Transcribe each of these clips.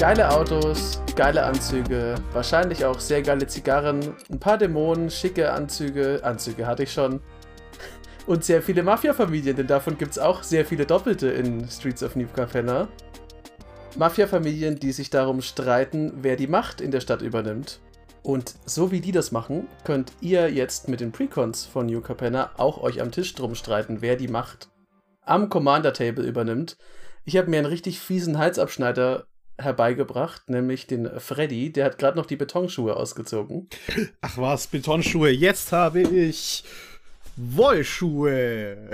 Geile Autos, geile Anzüge, wahrscheinlich auch sehr geile Zigarren, ein paar Dämonen, schicke Anzüge, Anzüge hatte ich schon. Und sehr viele Mafia-Familien, denn davon gibt es auch sehr viele Doppelte in Streets of New Capenna. Mafia-Familien, die sich darum streiten, wer die Macht in der Stadt übernimmt. Und so wie die das machen, könnt ihr jetzt mit den Precons von New Capenna auch euch am Tisch drum streiten, wer die Macht am Commander Table übernimmt. Ich habe mir einen richtig fiesen Halsabschneider herbeigebracht, nämlich den Freddy. Der hat gerade noch die Betonschuhe ausgezogen. Ach was, Betonschuhe. Jetzt habe ich Wollschuhe.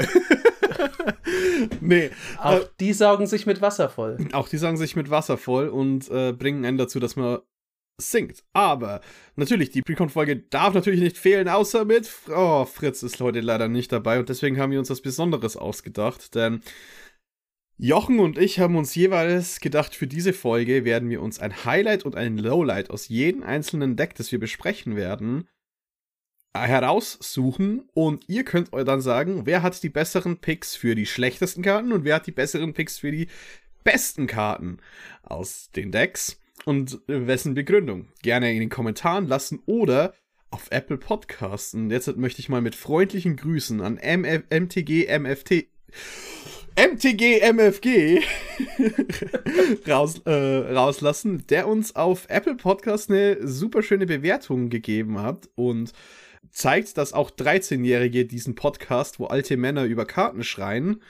nee. Auch äh, die saugen sich mit Wasser voll. Auch die saugen sich mit Wasser voll und äh, bringen einen dazu, dass man singt. Aber natürlich, die Precon-Folge darf natürlich nicht fehlen, außer mit. Oh, Fritz ist heute leider nicht dabei und deswegen haben wir uns was Besonderes ausgedacht, denn. Jochen und ich haben uns jeweils gedacht, für diese Folge werden wir uns ein Highlight und ein Lowlight aus jedem einzelnen Deck, das wir besprechen werden, heraussuchen und ihr könnt euch dann sagen, wer hat die besseren Picks für die schlechtesten Karten und wer hat die besseren Picks für die besten Karten aus den Decks und wessen Begründung. Gerne in den Kommentaren lassen oder auf Apple Podcasts. Und jetzt möchte ich mal mit freundlichen Grüßen an MTG MFT MTG MFG raus, äh, rauslassen, der uns auf Apple Podcasts eine super schöne Bewertung gegeben hat und zeigt, dass auch 13-Jährige diesen Podcast, wo alte Männer über Karten schreien,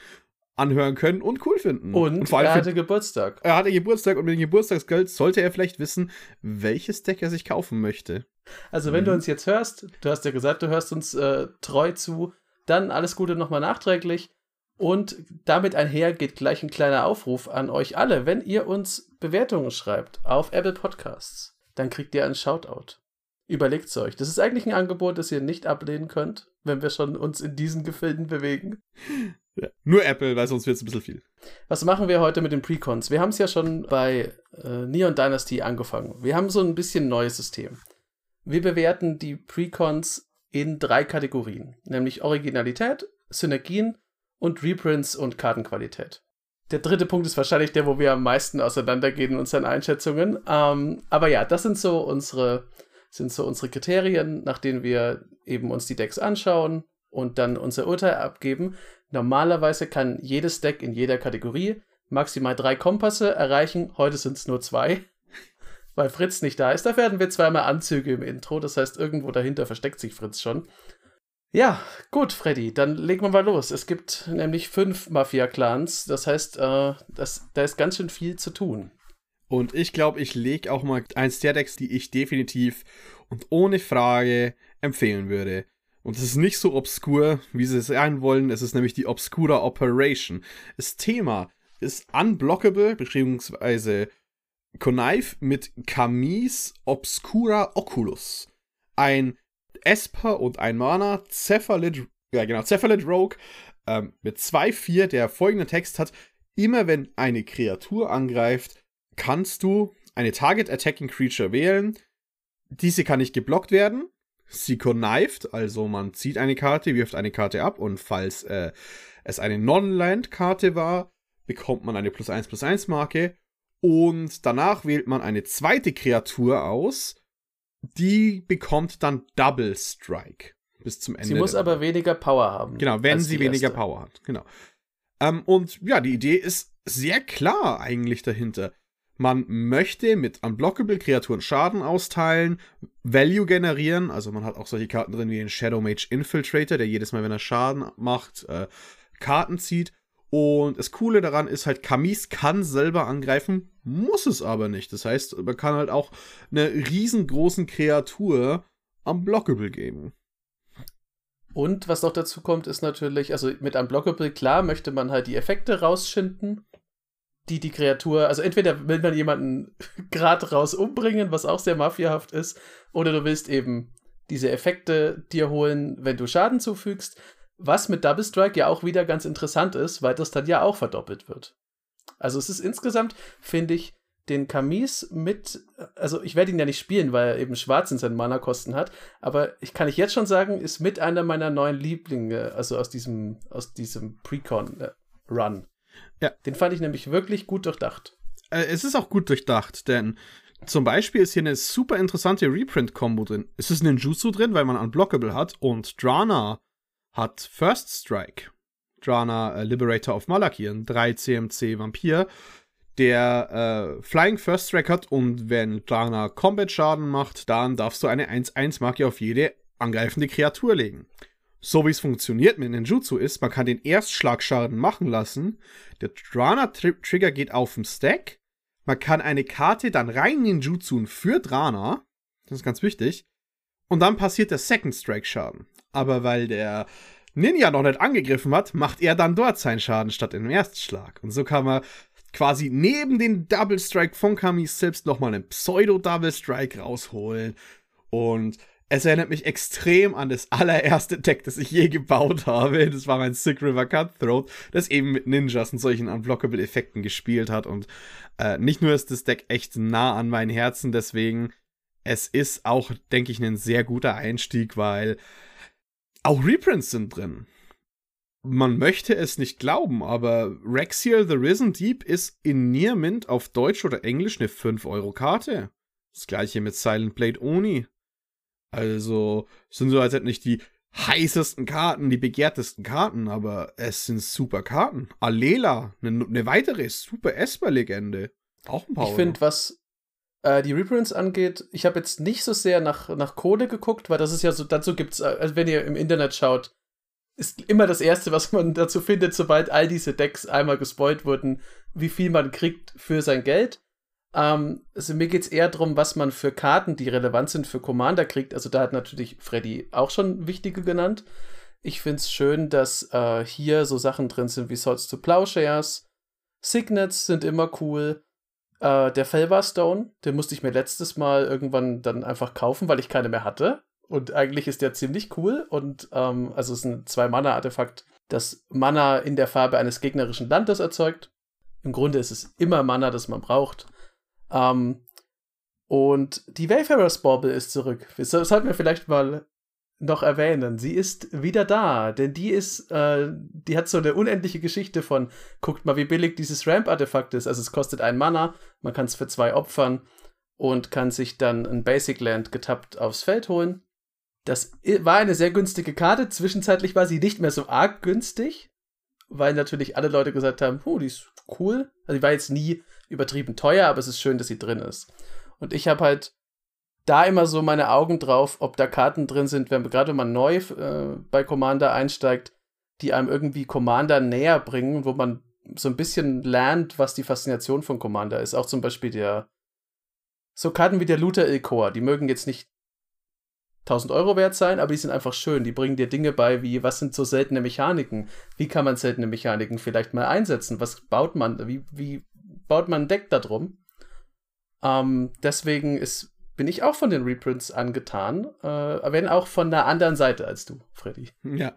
anhören können und cool finden. Und, und vor allem er hatte Geburtstag. Er hatte Geburtstag und mit dem Geburtstagsgeld sollte er vielleicht wissen, welches Deck er sich kaufen möchte. Also wenn mhm. du uns jetzt hörst, du hast ja gesagt, du hörst uns äh, treu zu, dann alles Gute nochmal nachträglich. Und damit einher geht gleich ein kleiner Aufruf an euch alle. Wenn ihr uns Bewertungen schreibt auf Apple Podcasts, dann kriegt ihr einen Shoutout. Überlegt's euch. Das ist eigentlich ein Angebot, das ihr nicht ablehnen könnt, wenn wir schon uns in diesen Gefilden bewegen. Ja, nur Apple, weil sonst wird es ein bisschen viel. Was machen wir heute mit den Precons? Wir haben es ja schon bei äh, Neon Dynasty angefangen. Wir haben so ein bisschen neues System. Wir bewerten die Precons in drei Kategorien, nämlich Originalität, Synergien und Reprints und Kartenqualität. Der dritte Punkt ist wahrscheinlich der, wo wir am meisten auseinandergehen in unseren Einschätzungen. Ähm, aber ja, das sind so unsere sind so unsere Kriterien, nach denen wir eben uns die Decks anschauen und dann unser Urteil abgeben. Normalerweise kann jedes Deck in jeder Kategorie maximal drei Kompasse erreichen. Heute sind es nur zwei, weil Fritz nicht da ist. Da werden wir zweimal Anzüge im Intro. Das heißt, irgendwo dahinter versteckt sich Fritz schon. Ja, gut, Freddy, dann legen wir mal los. Es gibt nämlich fünf Mafia-Clans. Das heißt, äh, das, da ist ganz schön viel zu tun. Und ich glaube, ich lege auch mal eins der Decks, die ich definitiv und ohne Frage empfehlen würde. Und es ist nicht so obskur, wie sie es sein wollen. Es ist nämlich die Obscura Operation. Das Thema ist Unblockable, beziehungsweise Connive mit Camis Obscura Oculus. Ein Esper und ein Mana, Cephalid, ja genau, Cephalid Rogue ähm, mit 2-4, der folgenden Text hat. Immer wenn eine Kreatur angreift, kannst du eine Target Attacking Creature wählen. Diese kann nicht geblockt werden. Sie connived, also man zieht eine Karte, wirft eine Karte ab und falls äh, es eine Non-Land-Karte war, bekommt man eine plus 1 plus 1 Marke und danach wählt man eine zweite Kreatur aus, die bekommt dann Double Strike bis zum Ende. Sie muss aber weniger Power haben. Genau, wenn sie weniger erste. Power hat. Genau. Ähm, und ja, die Idee ist sehr klar eigentlich dahinter. Man möchte mit unblockable Kreaturen Schaden austeilen, Value generieren, also man hat auch solche Karten drin wie den Shadow Mage Infiltrator, der jedes Mal, wenn er Schaden macht, äh, Karten zieht. Und das Coole daran ist halt, Kamis kann selber angreifen, muss es aber nicht. Das heißt, man kann halt auch eine riesengroßen Kreatur unblockable geben. Und was noch dazu kommt, ist natürlich, also mit Unblockable, klar, möchte man halt die Effekte rausschinden die die Kreatur, also entweder will man jemanden gerade raus umbringen, was auch sehr mafiahaft ist, oder du willst eben diese Effekte dir holen, wenn du Schaden zufügst, was mit Double Strike ja auch wieder ganz interessant ist, weil das dann ja auch verdoppelt wird. Also es ist insgesamt, finde ich, den Kamis mit, also ich werde ihn ja nicht spielen, weil er eben schwarz in seinen Mana-Kosten hat, aber ich kann ich jetzt schon sagen, ist mit einer meiner neuen Lieblinge, also aus diesem, aus diesem Precon-Run. Ja. Den fand ich nämlich wirklich gut durchdacht. äh, es ist auch gut durchdacht, denn zum Beispiel ist hier eine super interessante Reprint-Kombo drin. Es ist Ninjutsu drin, weil man Unblockable hat und Drana hat First Strike. Drana äh, Liberator of Malakir, ein 3 CMC Vampir, der äh, Flying First Strike hat und wenn Drana Combat Schaden macht, dann darfst du eine 1-1-Marke auf jede angreifende Kreatur legen. So wie es funktioniert mit Ninjutsu ist, man kann den Erstschlagschaden machen lassen, der Drana-Trigger geht auf den Stack, man kann eine Karte dann rein Ninjutsu für Drana, das ist ganz wichtig, und dann passiert der Second Strike Schaden. Aber weil der Ninja noch nicht angegriffen hat, macht er dann dort seinen Schaden statt im Erstschlag. Und so kann man quasi neben den Double Strike von Kamis selbst nochmal einen Pseudo-Double Strike rausholen. Und es erinnert mich extrem an das allererste Deck, das ich je gebaut habe. Das war mein Sick River Cutthroat, das eben mit Ninjas und solchen Unblockable-Effekten gespielt hat. Und äh, nicht nur ist das Deck echt nah an mein Herzen, deswegen, es ist auch, denke ich, ein sehr guter Einstieg, weil auch Reprints sind drin. Man möchte es nicht glauben, aber Rexiel The Risen Deep ist in Near Mint auf Deutsch oder Englisch eine 5-Euro-Karte. Das gleiche mit Silent Blade Oni. Also sind so als hätten nicht die heißesten Karten, die begehrtesten Karten, aber es sind super Karten. Alela, eine, eine weitere super Esper-Legende. Auch ein paar. Ich finde, was äh, die Reprints angeht, ich habe jetzt nicht so sehr nach, nach Kohle geguckt, weil das ist ja so, dazu gibt es, äh, also wenn ihr im Internet schaut, ist immer das Erste, was man dazu findet, sobald all diese Decks einmal gespoilt wurden, wie viel man kriegt für sein Geld. Ähm, also mir geht es eher darum, was man für Karten, die relevant sind für Commander kriegt. Also da hat natürlich Freddy auch schon wichtige genannt. Ich finde es schön, dass äh, hier so Sachen drin sind wie Swords to Plowshares. Signets sind immer cool. Äh, der Felvar Stone, den musste ich mir letztes Mal irgendwann dann einfach kaufen, weil ich keine mehr hatte. Und eigentlich ist der ziemlich cool. Und ähm, also es ist ein Zwei-Mana-Artefakt, das Mana in der Farbe eines gegnerischen Landes erzeugt. Im Grunde ist es immer Mana, das man braucht. Ähm, und die Wayfarer's Bauble ist zurück. Das sollten wir vielleicht mal noch erwähnen. Sie ist wieder da, denn die ist, äh, die hat so eine unendliche Geschichte von, guckt mal, wie billig dieses Ramp-Artefakt ist. Also es kostet ein Mana, man kann es für zwei opfern und kann sich dann ein Basic Land getappt aufs Feld holen. Das war eine sehr günstige Karte. Zwischenzeitlich war sie nicht mehr so arg günstig, weil natürlich alle Leute gesagt haben, oh, die ist cool. Also die war jetzt nie übertrieben teuer, aber es ist schön, dass sie drin ist. Und ich habe halt da immer so meine Augen drauf, ob da Karten drin sind, wenn gerade wenn man neu äh, bei Commander einsteigt, die einem irgendwie Commander näher bringen, wo man so ein bisschen lernt, was die Faszination von Commander ist. Auch zum Beispiel der so Karten wie der Luther Ilkor, die mögen jetzt nicht 1000 Euro wert sein, aber die sind einfach schön. Die bringen dir Dinge bei, wie was sind so seltene Mechaniken? Wie kann man seltene Mechaniken vielleicht mal einsetzen? Was baut man? Wie, wie baut man ein Deck da drum? Ähm, deswegen ist, bin ich auch von den Reprints angetan, äh, wenn auch von der anderen Seite als du, Freddy. Ja.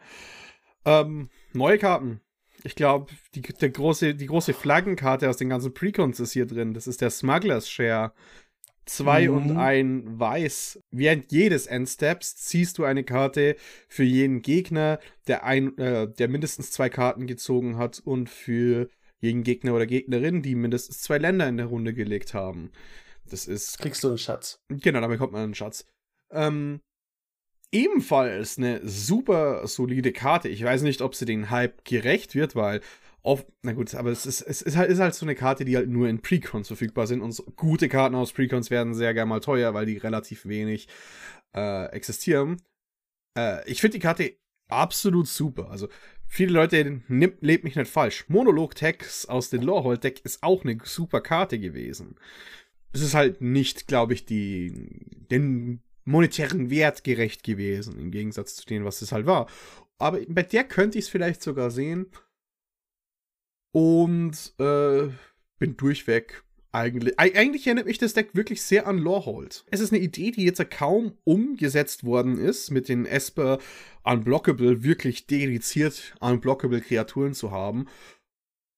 Ähm, neue Karten. Ich glaube, die, große, die große Flaggenkarte aus den ganzen Precons ist hier drin. Das ist der Smuggler's Share. Zwei mhm. und ein Weiß. Während jedes Endsteps ziehst du eine Karte für jeden Gegner, der, ein, äh, der mindestens zwei Karten gezogen hat und für jeden Gegner oder Gegnerin, die mindestens zwei Länder in der Runde gelegt haben. Das ist. Kriegst du einen Schatz. Genau, damit kommt man einen Schatz. Ähm, ebenfalls eine super solide Karte. Ich weiß nicht, ob sie den Hype gerecht wird, weil oft, na gut, aber es ist, es ist halt, ist halt so eine Karte, die halt nur in Precons verfügbar sind und so, gute Karten aus Precons werden sehr gerne mal teuer, weil die relativ wenig äh, existieren. Äh, ich finde die Karte absolut super. Also viele Leute nimmt, lebt mich nicht falsch. Monolog-Text aus dem Lorehold-Deck ist auch eine super Karte gewesen. Es ist halt nicht, glaube ich, die, den monetären Wert gerecht gewesen, im Gegensatz zu dem, was es halt war. Aber bei der könnte ich es vielleicht sogar sehen. Und äh, bin durchweg eigentlich, eigentlich erinnert mich das Deck wirklich sehr an Lorehold. Es ist eine Idee, die jetzt kaum umgesetzt worden ist, mit den Esper Unblockable wirklich dediziert Unblockable Kreaturen zu haben.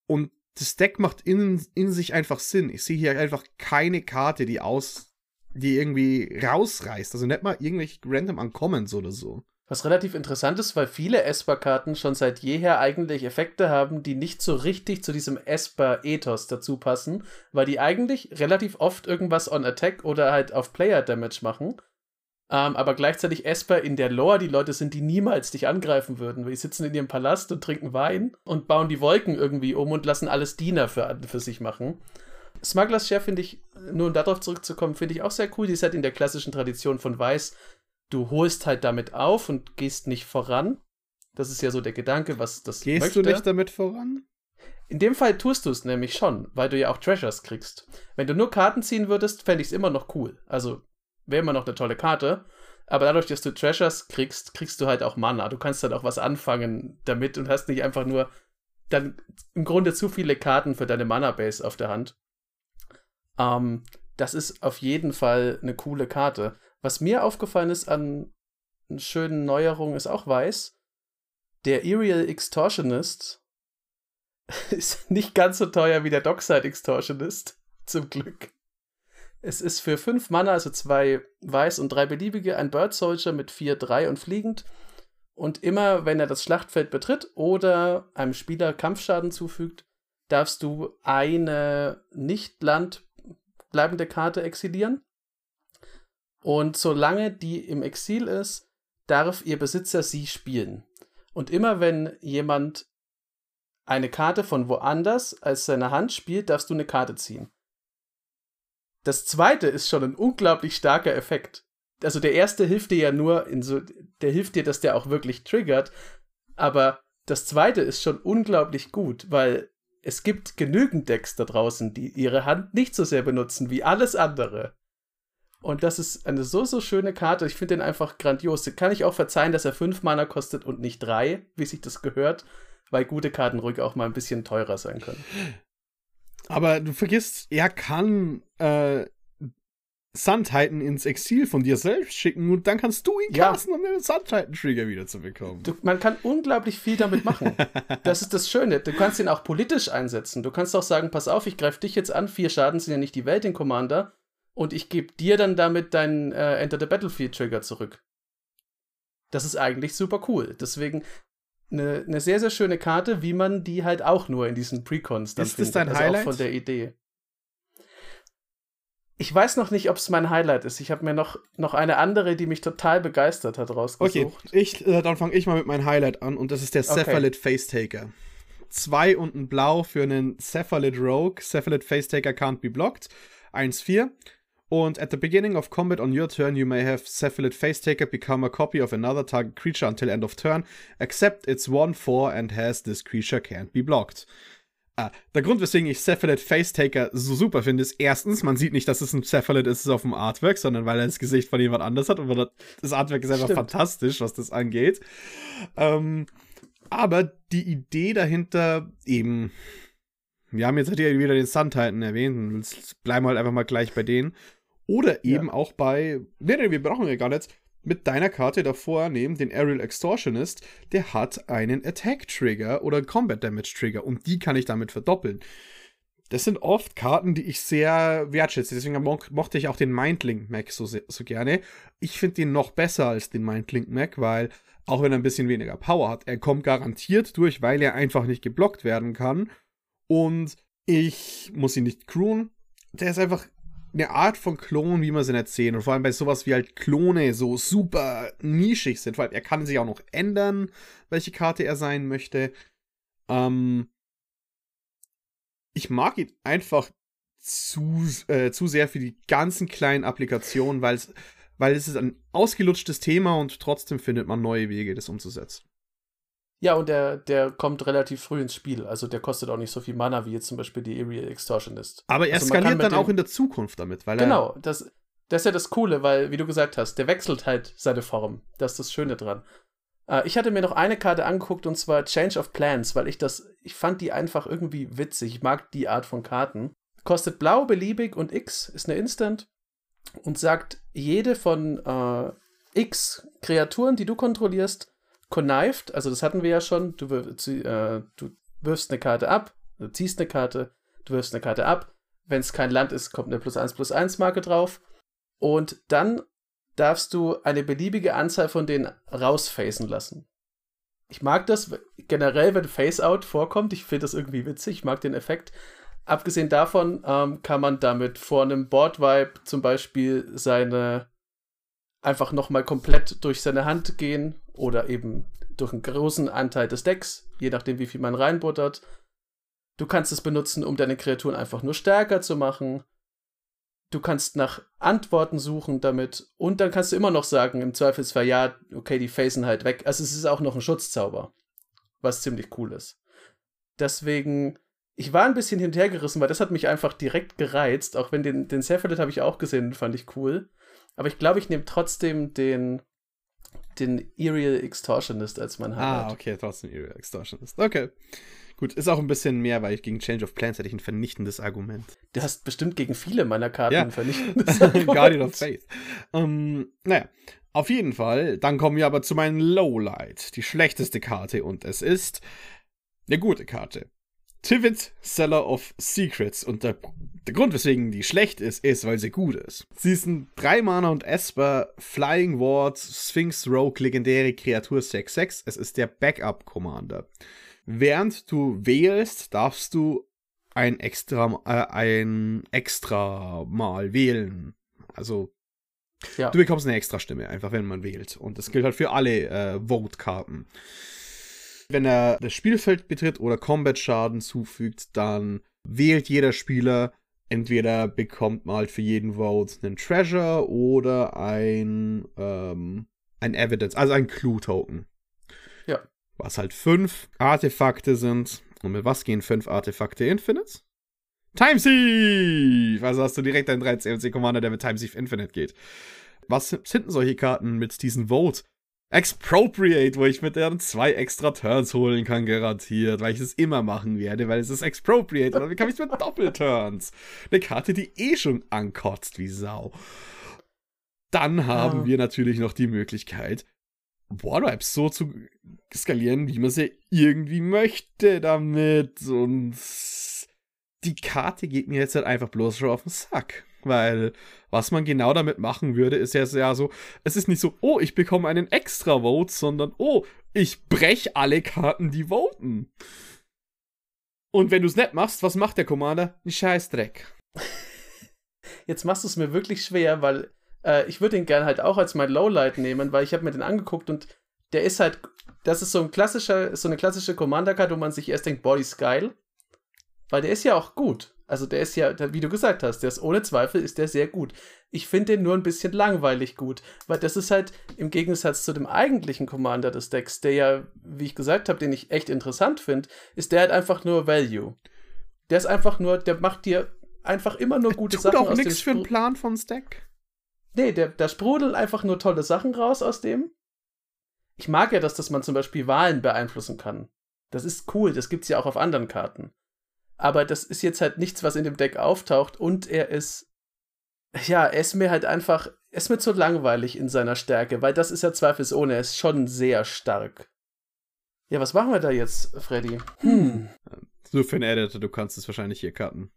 Und das Deck macht in, in sich einfach Sinn. Ich sehe hier einfach keine Karte, die aus, die irgendwie rausreißt. Also nicht mal irgendwelche random Uncommons oder so. Was relativ interessant ist, weil viele Esper-Karten schon seit jeher eigentlich Effekte haben, die nicht so richtig zu diesem Esper-Ethos dazu passen, weil die eigentlich relativ oft irgendwas on Attack oder halt auf Player-Damage machen. Ähm, aber gleichzeitig Esper in der Lore die Leute sind, die niemals dich angreifen würden. Die sitzen in ihrem Palast und trinken Wein und bauen die Wolken irgendwie um und lassen alles Diener für, für sich machen. Smugglers Share finde ich, nur um darauf zurückzukommen, finde ich auch sehr cool. Die ist halt in der klassischen Tradition von Weiß du holst halt damit auf und gehst nicht voran. Das ist ja so der Gedanke, was das Gehst möchte. du nicht damit voran? In dem Fall tust du es nämlich schon, weil du ja auch Treasures kriegst. Wenn du nur Karten ziehen würdest, fände ich es immer noch cool. Also wäre immer noch eine tolle Karte. Aber dadurch, dass du Treasures kriegst, kriegst du halt auch Mana. Du kannst halt auch was anfangen damit und hast nicht einfach nur dann im Grunde zu viele Karten für deine Mana-Base auf der Hand. Ähm, das ist auf jeden Fall eine coole Karte. Was mir aufgefallen ist an schönen Neuerungen, ist auch weiß. Der Aerial Extortionist ist nicht ganz so teuer wie der Dockside Extortionist. Zum Glück. Es ist für 5 Mana, also zwei weiß und drei beliebige, ein Bird Soldier mit 4, 3 und fliegend. Und immer, wenn er das Schlachtfeld betritt oder einem Spieler Kampfschaden zufügt, darfst du eine nicht landbleibende Karte exilieren. Und solange die im Exil ist, darf ihr Besitzer sie spielen. Und immer wenn jemand eine Karte von woanders als seine Hand spielt, darfst du eine Karte ziehen. Das zweite ist schon ein unglaublich starker Effekt. Also der erste hilft dir ja nur so, der hilft dir, dass der auch wirklich triggert. Aber das zweite ist schon unglaublich gut, weil es gibt genügend Decks da draußen, die ihre Hand nicht so sehr benutzen wie alles andere. Und das ist eine so, so schöne Karte. Ich finde den einfach grandios. Den kann ich auch verzeihen, dass er fünf Mana kostet und nicht drei, wie sich das gehört, weil gute Karten ruhig auch mal ein bisschen teurer sein können. Aber du vergisst, er kann äh, Sun Titan ins Exil von dir selbst schicken und dann kannst du ihn ja. casten, um den Sun Titan Trigger wieder zu bekommen. Du, man kann unglaublich viel damit machen. das ist das Schöne. Du kannst ihn auch politisch einsetzen. Du kannst auch sagen, pass auf, ich greife dich jetzt an. Vier Schaden sind ja nicht die Welt in Commander und ich gebe dir dann damit deinen äh, Enter the Battlefield Trigger zurück. Das ist eigentlich super cool. Deswegen eine, eine sehr, sehr schöne Karte, wie man die halt auch nur in diesen Precons dann ist findet. Ist das dein also Highlight? Auch von der Idee. Ich weiß noch nicht, ob es mein Highlight ist. Ich habe mir noch, noch eine andere, die mich total begeistert hat, rausgesucht. Okay, ich, äh, dann fange ich mal mit meinem Highlight an und das ist der okay. Cephalid Facetaker. Zwei und ein Blau für einen Cephalid Rogue. Cephalid Facetaker can't be blocked. 1-4. Und at the beginning of combat on your turn, you may have Cephalid Facetaker become a copy of another target creature until end of turn, except it's 1-4 and has this creature can't be blocked. Ah, der Grund, weswegen ich Cephalid Facetaker so super finde, ist erstens, man sieht nicht, dass es ein Cephalid ist auf dem Artwork, sondern weil er das Gesicht von jemand anders hat und das Artwork ist einfach Stimmt. fantastisch, was das angeht. Ähm, aber die Idee dahinter eben, wir haben jetzt halt wieder den Sun Titan erwähnt, bleiben halt einfach mal gleich bei denen. Oder eben ja. auch bei, nee, nee, wir brauchen ja gar nichts, mit deiner Karte davor nehmen, den Aerial Extortionist, der hat einen Attack Trigger oder Combat Damage Trigger und die kann ich damit verdoppeln. Das sind oft Karten, die ich sehr wertschätze. Deswegen mo mochte ich auch den Mindlink Mac so, so gerne. Ich finde den noch besser als den Mindlink Mac, weil auch wenn er ein bisschen weniger Power hat, er kommt garantiert durch, weil er einfach nicht geblockt werden kann. Und ich muss ihn nicht crewen. Der ist einfach eine Art von Klon, wie man sie erzählen. Und vor allem bei sowas wie halt Klone so super nischig sind. Allem, er kann sich auch noch ändern, welche Karte er sein möchte. Ähm, ich mag ihn einfach zu, äh, zu sehr für die ganzen kleinen Applikationen, weil es, weil es ist ein ausgelutschtes Thema und trotzdem findet man neue Wege, das umzusetzen. Ja, und der, der kommt relativ früh ins Spiel. Also der kostet auch nicht so viel Mana wie jetzt zum Beispiel die Aerial Extortionist. Aber er also skaliert dann auch in der Zukunft damit, weil Genau, das, das ist ja das Coole, weil, wie du gesagt hast, der wechselt halt seine Form. Das ist das Schöne dran. Äh, ich hatte mir noch eine Karte angeguckt und zwar Change of Plans, weil ich das, ich fand die einfach irgendwie witzig. Ich mag die Art von Karten. Kostet blau, beliebig und X ist eine Instant und sagt, jede von äh, X Kreaturen, die du kontrollierst, connived, also das hatten wir ja schon, du, äh, du wirfst eine Karte ab, du ziehst eine Karte, du wirfst eine Karte ab. Wenn es kein Land ist, kommt eine plus 1 plus 1 Marke drauf. Und dann darfst du eine beliebige Anzahl von denen rausfacen lassen. Ich mag das generell, wenn Face-Out vorkommt. Ich finde das irgendwie witzig. Ich mag den Effekt. Abgesehen davon ähm, kann man damit vor einem Board-Vibe zum Beispiel seine einfach nochmal komplett durch seine Hand gehen oder eben durch einen großen Anteil des Decks, je nachdem, wie viel man reinbuttert. Du kannst es benutzen, um deine Kreaturen einfach nur stärker zu machen. Du kannst nach Antworten suchen damit und dann kannst du immer noch sagen, im Zweifelsfall, ja, okay, die facen halt weg. Also es ist auch noch ein Schutzzauber, was ziemlich cool ist. Deswegen, ich war ein bisschen hinterhergerissen, weil das hat mich einfach direkt gereizt, auch wenn den, den Cephalid habe ich auch gesehen, fand ich cool. Aber ich glaube, ich nehme trotzdem den, den Aerial Extortionist als mein Highlight. Ah, okay, trotzdem Aerial Extortionist. Okay. Gut, ist auch ein bisschen mehr, weil ich gegen Change of Plans hätte ich ein vernichtendes Argument. Du hast bestimmt gegen viele meiner Karten ja. ein vernichtendes Argument. Guardian of Faith. Ähm, naja, auf jeden Fall. Dann kommen wir aber zu meinem Lowlight. Die schlechteste Karte und es ist eine gute Karte. Tivit, Seller of Secrets. Und der, der, Grund, weswegen die schlecht ist, ist, weil sie gut ist. Sie ist ein 3 Mana und Esper, Flying Ward, Sphinx Rogue, legendäre Kreatur 6-6. Es ist der Backup Commander. Während du wählst, darfst du ein extra, äh, ein extra Mal wählen. Also ja. du bekommst eine extra Stimme, einfach wenn man wählt. Und das gilt halt für alle äh, Vote-Karten. Wenn er das Spielfeld betritt oder Combat-Schaden zufügt, dann wählt jeder Spieler entweder bekommt man halt für jeden Vote einen Treasure oder ein, ähm, ein Evidence, also ein Clue-Token. Ja was halt fünf Artefakte sind. Und mit was gehen fünf Artefakte Infinite? Time Thief! Also hast du direkt einen 3 CMC Commander, der mit Time Thief Infinite geht. Was sind denn solche Karten mit diesen Vote? Expropriate, wo ich mit deren zwei extra Turns holen kann, garantiert, weil ich es immer machen werde, weil es ist Expropriate und dann bekomme ich mit Doppelturns. Eine Karte, die eh schon ankotzt wie Sau. Dann haben oh. wir natürlich noch die Möglichkeit, Warwipes so zu skalieren, wie man sie irgendwie möchte damit. Und die Karte geht mir jetzt halt einfach bloß schon auf den Sack. Weil was man genau damit machen würde, ist ja so, es ist nicht so, oh, ich bekomme einen extra Vote, sondern oh, ich brech alle Karten, die voten. Und wenn du es nicht machst, was macht der Commander? Ein Scheißdreck. Jetzt machst du es mir wirklich schwer, weil äh, ich würde ihn gerne halt auch als mein Lowlight nehmen, weil ich habe mir den angeguckt und der ist halt, das ist so ein klassischer, so eine klassische Commander-Card, wo man sich erst denkt, boah, ist geil. Weil der ist ja auch gut. Also der ist ja, wie du gesagt hast, der ist ohne Zweifel ist der sehr gut. Ich finde den nur ein bisschen langweilig gut, weil das ist halt im Gegensatz zu dem eigentlichen Commander des Decks, der ja, wie ich gesagt habe, den ich echt interessant finde, ist der halt einfach nur Value. Der ist einfach nur, der macht dir einfach immer nur gute tut Sachen auch nichts für einen Plan vom Stack. Nee, der, da sprudeln einfach nur tolle Sachen raus aus dem. Ich mag ja, dass das man zum Beispiel Wahlen beeinflussen kann. Das ist cool, das gibt's ja auch auf anderen Karten. Aber das ist jetzt halt nichts, was in dem Deck auftaucht und er ist, ja, er ist mir halt einfach, er ist mir zu langweilig in seiner Stärke, weil das ist ja zweifelsohne, er ist schon sehr stark. Ja, was machen wir da jetzt, Freddy? Hm. So für einen Editor, du kannst es wahrscheinlich hier cutten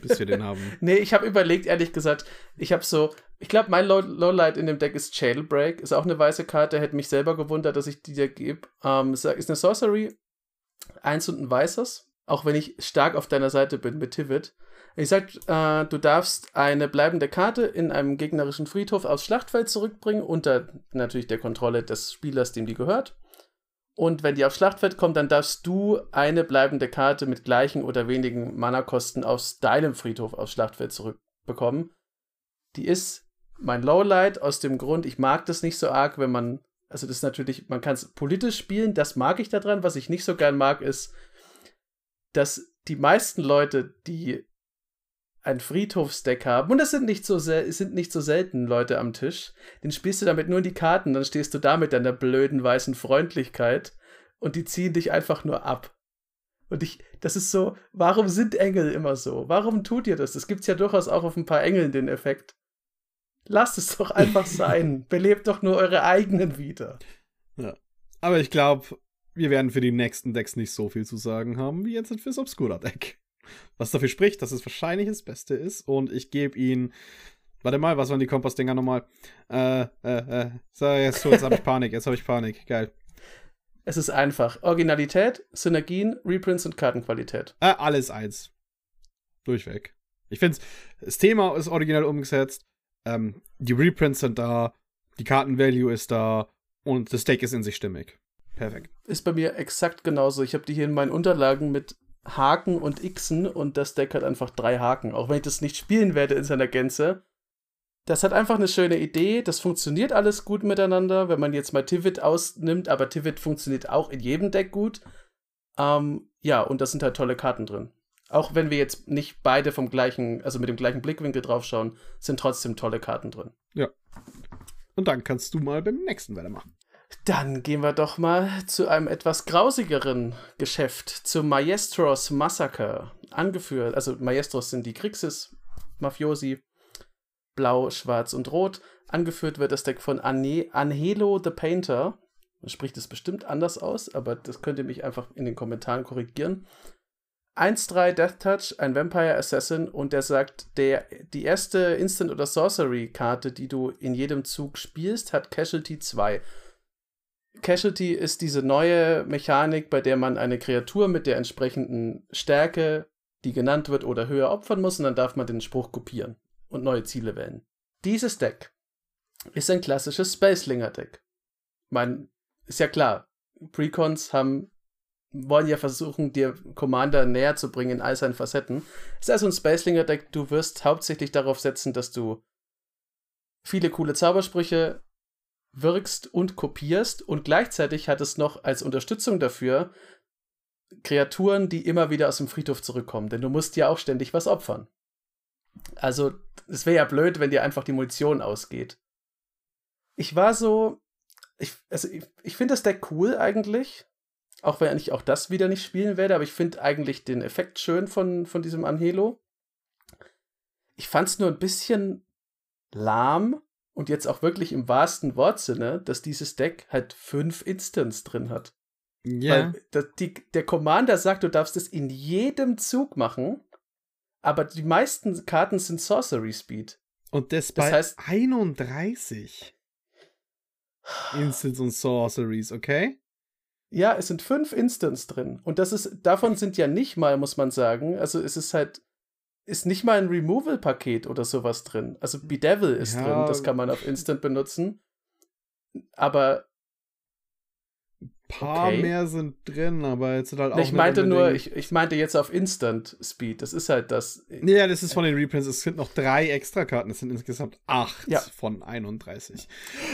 bis wir den haben. nee, ich habe überlegt, ehrlich gesagt, ich habe so, ich glaube, mein Low Lowlight in dem Deck ist Jailbreak. Ist auch eine weiße Karte, hätte mich selber gewundert, dass ich die dir gebe. Ähm, ist eine Sorcery, eins und ein weißes. Auch wenn ich stark auf deiner Seite bin mit Tivit. Ich sag, äh, du darfst eine bleibende Karte in einem gegnerischen Friedhof aufs Schlachtfeld zurückbringen, unter natürlich der Kontrolle des Spielers, dem die gehört. Und wenn die aufs Schlachtfeld kommt, dann darfst du eine bleibende Karte mit gleichen oder wenigen Mana-Kosten aus deinem Friedhof aufs Schlachtfeld zurückbekommen. Die ist mein Lowlight aus dem Grund, ich mag das nicht so arg, wenn man, also das ist natürlich, man kann es politisch spielen, das mag ich daran. Was ich nicht so gern mag, ist, dass die meisten Leute, die ein Friedhofsdeck haben, und das sind nicht so sind nicht so selten Leute am Tisch, den spielst du damit nur in die Karten, dann stehst du da mit deiner blöden weißen Freundlichkeit und die ziehen dich einfach nur ab. Und ich, das ist so, warum sind Engel immer so? Warum tut ihr das? Das gibt's ja durchaus auch auf ein paar Engeln den Effekt. Lasst es doch einfach sein. Belebt doch nur eure eigenen wieder. Ja. Aber ich glaube, wir werden für die nächsten Decks nicht so viel zu sagen haben, wie jetzt fürs Obscura-Deck. Was dafür spricht, dass es wahrscheinlich das Beste ist. Und ich gebe ihm Warte mal, was waren die Kompassdinger nochmal? Äh, äh, äh. So, jetzt, so, jetzt habe ich Panik, jetzt habe ich Panik. Geil. Es ist einfach. Originalität, Synergien, Reprints und Kartenqualität. Äh, alles eins. Durchweg. Ich finde, das Thema ist original umgesetzt. Ähm, die Reprints sind da, die Kartenvalue ist da und das Deck ist in sich stimmig. Perfekt. Ist bei mir exakt genauso. Ich habe die hier in meinen Unterlagen mit Haken und Xen und das Deck hat einfach drei Haken. Auch wenn ich das nicht spielen werde in seiner Gänze. Das hat einfach eine schöne Idee. Das funktioniert alles gut miteinander, wenn man jetzt mal Tivit ausnimmt. Aber Tivit funktioniert auch in jedem Deck gut. Ähm, ja, und da sind halt tolle Karten drin. Auch wenn wir jetzt nicht beide vom gleichen, also mit dem gleichen Blickwinkel draufschauen, sind trotzdem tolle Karten drin. Ja. Und dann kannst du mal beim nächsten weitermachen. Dann gehen wir doch mal zu einem etwas grausigeren Geschäft, zu Maestros Massacre. Angeführt, also Maestros sind die Grixis Mafiosi, blau, schwarz und rot. Angeführt wird das Deck von Ane Angelo the Painter. Man spricht es bestimmt anders aus, aber das könnt ihr mich einfach in den Kommentaren korrigieren. 1-3 Death Touch, ein Vampire Assassin und der sagt, der, die erste Instant- oder Sorcery-Karte, die du in jedem Zug spielst, hat Casualty 2. Casualty ist diese neue Mechanik, bei der man eine Kreatur mit der entsprechenden Stärke, die genannt wird, oder höher opfern muss und dann darf man den Spruch kopieren und neue Ziele wählen. Dieses Deck ist ein klassisches Spacelinger-Deck. Man, ist ja klar, Precons haben wollen ja versuchen, dir Commander näher zu bringen in all seinen Facetten. Ist also ein Spacelinger-Deck. Du wirst hauptsächlich darauf setzen, dass du viele coole Zaubersprüche wirkst und kopierst und gleichzeitig hat es noch als Unterstützung dafür Kreaturen, die immer wieder aus dem Friedhof zurückkommen, denn du musst ja auch ständig was opfern. Also, es wäre ja blöd, wenn dir einfach die Munition ausgeht. Ich war so, ich, also ich, ich finde das Deck cool eigentlich. Auch wenn ich auch das wieder nicht spielen werde, aber ich finde eigentlich den Effekt schön von, von diesem Angelo. Ich fand es nur ein bisschen lahm und jetzt auch wirklich im wahrsten Wortsinne, dass dieses Deck halt fünf Instants drin hat. Ja. Weil die, der Commander sagt, du darfst es in jedem Zug machen, aber die meisten Karten sind Sorcery Speed. Und das, das bei heißt, 31 Instants und Sorceries, okay? Ja, es sind fünf Instants drin. Und das ist, davon sind ja nicht mal, muss man sagen. Also es ist halt, ist nicht mal ein Removal-Paket oder sowas drin. Also Bedevil ist ja. drin, das kann man auf Instant benutzen. Aber paar okay. mehr sind drin, aber jetzt sind halt auch. Ich meinte nur, ich, ich meinte jetzt auf Instant Speed. Das ist halt das. Ja, das ist von den Reprints. Es sind noch drei Extrakarten. Es sind insgesamt acht ja. von 31.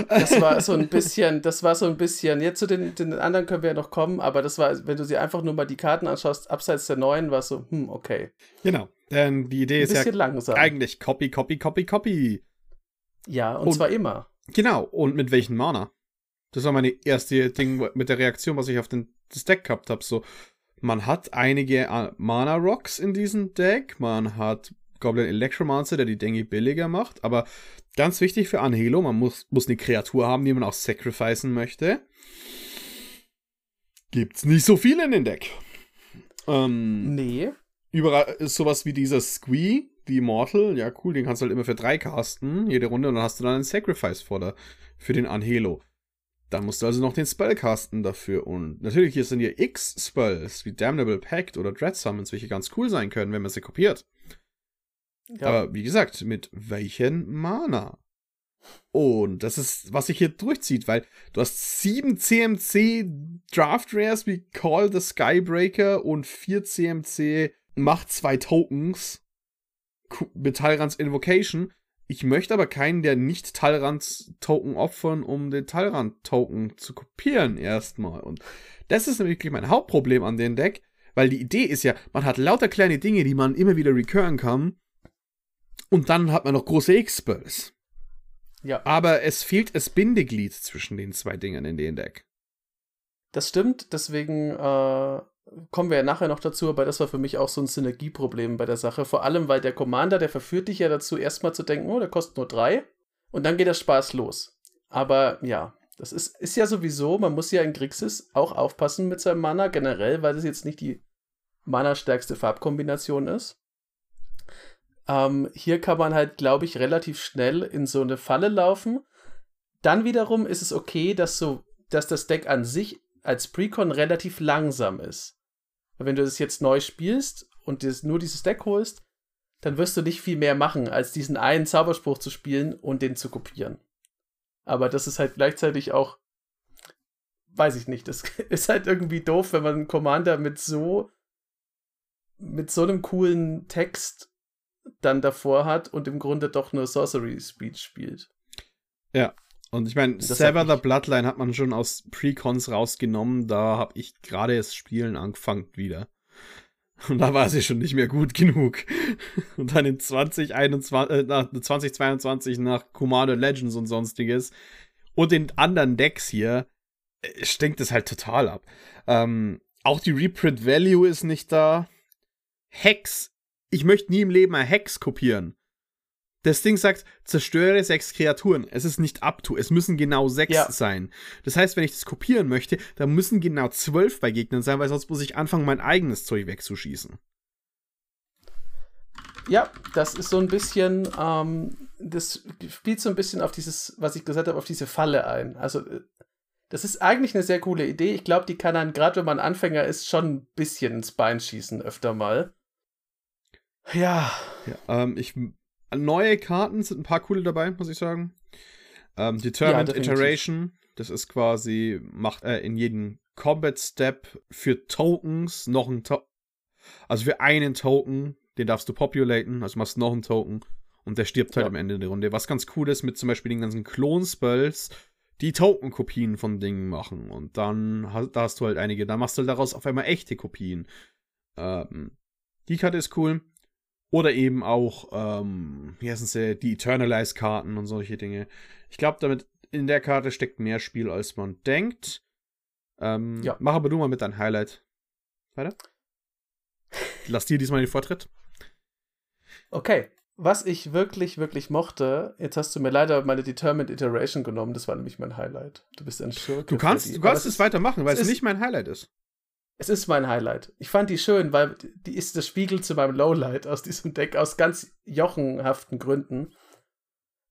Das war so ein bisschen, das war so ein bisschen. Jetzt zu den, den anderen können wir ja noch kommen, aber das war, wenn du sie einfach nur mal die Karten anschaust, abseits der neuen, war so, hm, okay. Genau. Denn die Idee ist ja langsam. eigentlich Copy, Copy, Copy, Copy. Ja, und, und zwar immer. Genau. Und mit welchen Mana? Das war meine erste Ding mit der Reaktion, was ich auf den, das Deck gehabt habe. So, man hat einige äh, Mana Rocks in diesem Deck, man hat Goblin Electromancer, der die Dinge billiger macht, aber ganz wichtig für Anhelo, man muss, muss eine Kreatur haben, die man auch sacrificen möchte. Gibt's nicht so viel in dem Deck. Ähm, nee. Überall ist sowas wie dieser Squee, die Immortal, ja cool, den kannst du halt immer für drei casten, jede Runde, und dann hast du dann einen Sacrifice vor der, für den Anhelo. Dann musst du also noch den Spell casten dafür. Und natürlich hier sind hier X-Spells wie Damnable Pact oder Dread Summons, welche ganz cool sein können, wenn man sie kopiert. Ja. Aber wie gesagt, mit welchen Mana? Und das ist, was sich hier durchzieht, weil du hast sieben CMC Draft Rares wie Call the Skybreaker und vier CMC Macht zwei Tokens mit Tyrants Invocation ich möchte aber keinen der nicht Talrand-Token opfern, um den Talrand-Token zu kopieren erstmal. Und das ist nämlich mein Hauptproblem an dem Deck, weil die Idee ist ja, man hat lauter kleine Dinge, die man immer wieder recurren kann. Und dann hat man noch große X-Spells. Ja. Aber es fehlt das Bindeglied zwischen den zwei Dingen in dem Deck. Das stimmt, deswegen äh, kommen wir ja nachher noch dazu, aber das war für mich auch so ein Synergieproblem bei der Sache. Vor allem, weil der Commander, der verführt dich ja dazu, erstmal zu denken, oh, der kostet nur drei. Und dann geht der Spaß los. Aber ja, das ist, ist ja sowieso, man muss ja in Grixis auch aufpassen mit seinem Mana generell, weil das jetzt nicht die Mana-stärkste Farbkombination ist. Ähm, hier kann man halt, glaube ich, relativ schnell in so eine Falle laufen. Dann wiederum ist es okay, dass so, dass das Deck an sich als Precon relativ langsam ist. Wenn du das jetzt neu spielst und dir nur dieses Deck holst, dann wirst du nicht viel mehr machen, als diesen einen Zauberspruch zu spielen und den zu kopieren. Aber das ist halt gleichzeitig auch, weiß ich nicht, das ist halt irgendwie doof, wenn man einen Commander mit so, mit so einem coolen Text dann davor hat und im Grunde doch nur Sorcery Speech spielt. Ja, und ich meine, Sever the Bloodline hat man schon aus Precons rausgenommen. Da habe ich gerade das Spielen angefangen wieder. Und da war sie schon nicht mehr gut genug. Und dann in 2021, äh, nach 2022 nach Commander Legends und sonstiges und in anderen Decks hier äh, stinkt es halt total ab. Ähm, auch die Reprint Value ist nicht da. Hex. Ich möchte nie im Leben ein Hex kopieren. Das Ding sagt, zerstöre sechs Kreaturen. Es ist nicht up to. Es müssen genau sechs ja. sein. Das heißt, wenn ich das kopieren möchte, dann müssen genau zwölf bei Gegnern sein, weil sonst muss ich anfangen, mein eigenes Zeug wegzuschießen. Ja, das ist so ein bisschen, ähm, das spielt so ein bisschen auf dieses, was ich gesagt habe, auf diese Falle ein. Also, äh, das ist eigentlich eine sehr coole Idee. Ich glaube, die kann dann, gerade wenn man Anfänger ist, schon ein bisschen ins Bein schießen, öfter mal. Ja. ja ähm, ich Neue Karten sind ein paar coole dabei, muss ich sagen. Ähm, Determined ja, Iteration, das ist quasi, macht äh, in jedem Combat Step für Tokens noch ein to Also für einen Token, den darfst du populaten, also machst noch einen Token und der stirbt halt ja. am Ende der Runde. Was ganz cool ist mit zum Beispiel den ganzen Klon-Spells, die Token-Kopien von Dingen machen. Und dann hast, da hast du halt einige, da machst du halt daraus auf einmal echte Kopien. Ähm, die Karte ist cool. Oder eben auch, ähm, wie heißen sie, die Eternalize-Karten und solche Dinge. Ich glaube, damit in der Karte steckt mehr Spiel, als man denkt. Ähm, ja. Mach aber du mal mit deinem Highlight. Weiter. Lass dir diesmal den Vortritt. Okay. Was ich wirklich, wirklich mochte, jetzt hast du mir leider meine Determined Iteration genommen, das war nämlich mein Highlight. Du bist ein Schurke. Du kannst, du kannst es weitermachen, weil es nicht mein Highlight ist. Es ist mein Highlight. Ich fand die schön, weil die ist das Spiegel zu meinem Lowlight aus diesem Deck, aus ganz jochenhaften Gründen.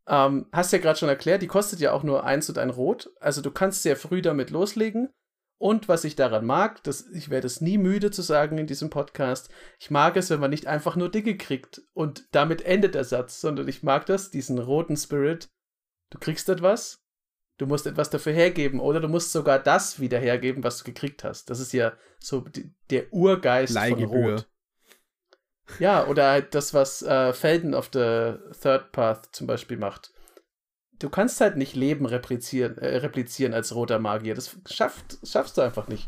Ähm, hast ja gerade schon erklärt, die kostet ja auch nur eins und ein Rot. Also du kannst sehr früh damit loslegen. Und was ich daran mag, das, ich werde es nie müde zu sagen in diesem Podcast, ich mag es, wenn man nicht einfach nur Dinge kriegt und damit endet der Satz, sondern ich mag das, diesen roten Spirit. Du kriegst etwas, Du musst etwas dafür hergeben oder du musst sogar das wieder hergeben, was du gekriegt hast. Das ist ja so die, der Urgeist von Rot. Ja, oder halt das, was äh, Felden of the Third Path zum Beispiel macht. Du kannst halt nicht Leben replizieren, äh, replizieren als roter Magier. Das schafft, schaffst du einfach nicht.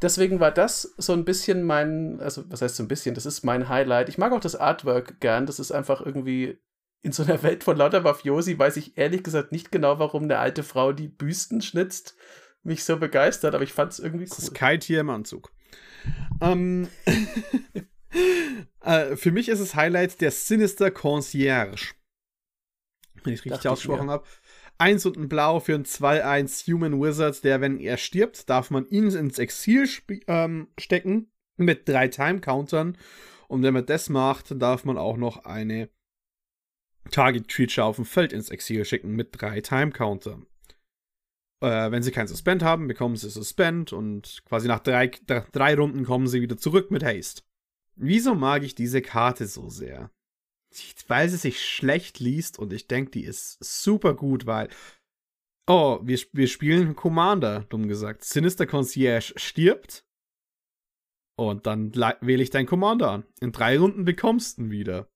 Deswegen war das so ein bisschen mein, also was heißt so ein bisschen, das ist mein Highlight. Ich mag auch das Artwork gern. Das ist einfach irgendwie in so einer Welt von lauter Mafiosi weiß ich ehrlich gesagt nicht genau, warum eine alte Frau, die Büsten schnitzt, mich so begeistert, aber ich fand es irgendwie cool. Das ist kein Tier im Anzug. Ähm, äh, für mich ist es Highlight der Sinister Concierge. Wenn ich es richtig ausgesprochen habe. Eins und ein Blau für ein 2-1 Human Wizard, der, wenn er stirbt, darf man ihn ins Exil ähm, stecken mit drei Time-Countern. Und wenn man das macht, darf man auch noch eine Target Creature auf dem Feld ins Exil schicken mit drei Time Counter. Äh, wenn sie keinen Suspend haben, bekommen sie Suspend und quasi nach drei, drei Runden kommen sie wieder zurück mit Haste. Wieso mag ich diese Karte so sehr? Weil sie sich schlecht liest und ich denke, die ist super gut, weil. Oh, wir, wir spielen Commander, dumm gesagt. Sinister Concierge stirbt. Und dann wähle ich deinen Commander an. In drei Runden bekommst du ihn wieder.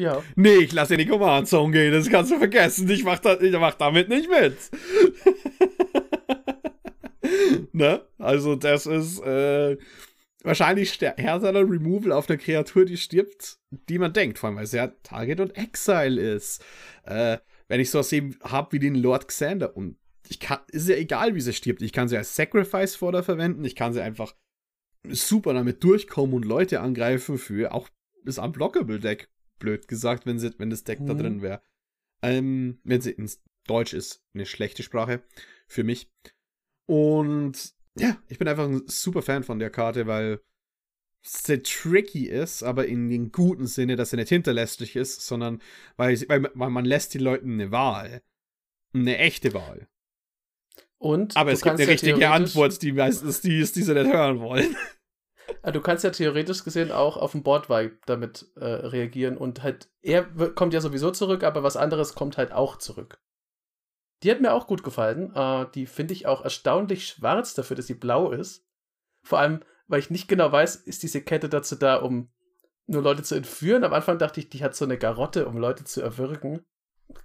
Ja. Nee, ich lasse dir die Command Zone gehen, das kannst du vergessen. Ich mach, da, ich mach damit nicht mit. ne? Also, das ist äh, wahrscheinlich härterer Removal auf eine Kreatur, die stirbt, die man denkt, vor allem weil es ja Target und Exile ist. Äh, wenn ich sowas eben habe wie den Lord Xander und ich kann, ist ja egal, wie sie stirbt. Ich kann sie als Sacrifice Fodder verwenden, ich kann sie einfach super damit durchkommen und Leute angreifen für auch das Unblockable Deck blöd gesagt, wenn, sie, wenn das Deck mhm. da drin wäre. Ähm, wenn sie ins Deutsch ist, eine schlechte Sprache für mich. Und ja, ich bin einfach ein super Fan von der Karte, weil sehr tricky ist, aber in dem guten Sinne, dass er nicht hinterlästig ist, sondern weil, weil, weil man lässt den Leuten eine Wahl. Eine echte Wahl. Und aber es gibt eine ja richtige Antwort, die meistens die ist, die sie nicht hören wollen. Ah, du kannst ja theoretisch gesehen auch auf den Bordvibe damit äh, reagieren und halt, er kommt ja sowieso zurück, aber was anderes kommt halt auch zurück. Die hat mir auch gut gefallen. Äh, die finde ich auch erstaunlich schwarz dafür, dass sie blau ist. Vor allem, weil ich nicht genau weiß, ist diese Kette dazu da, um nur Leute zu entführen. Am Anfang dachte ich, die hat so eine Garotte, um Leute zu erwürgen.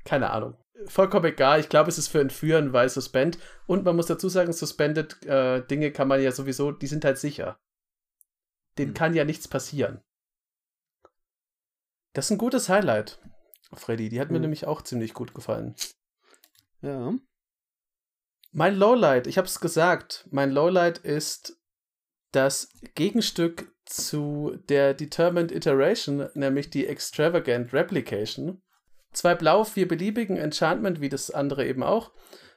Keine Ahnung. Vollkommen egal. Ich glaube, es ist für Entführen, weil Suspend. Und man muss dazu sagen, Suspended äh, Dinge kann man ja sowieso, die sind halt sicher. Den hm. kann ja nichts passieren. Das ist ein gutes Highlight, Freddy. Die hat mir hm. nämlich auch ziemlich gut gefallen. Ja. Mein Lowlight, ich habe es gesagt, mein Lowlight ist das Gegenstück zu der Determined Iteration, nämlich die Extravagant Replication. Zwei blau, vier beliebigen Enchantment, wie das andere eben auch.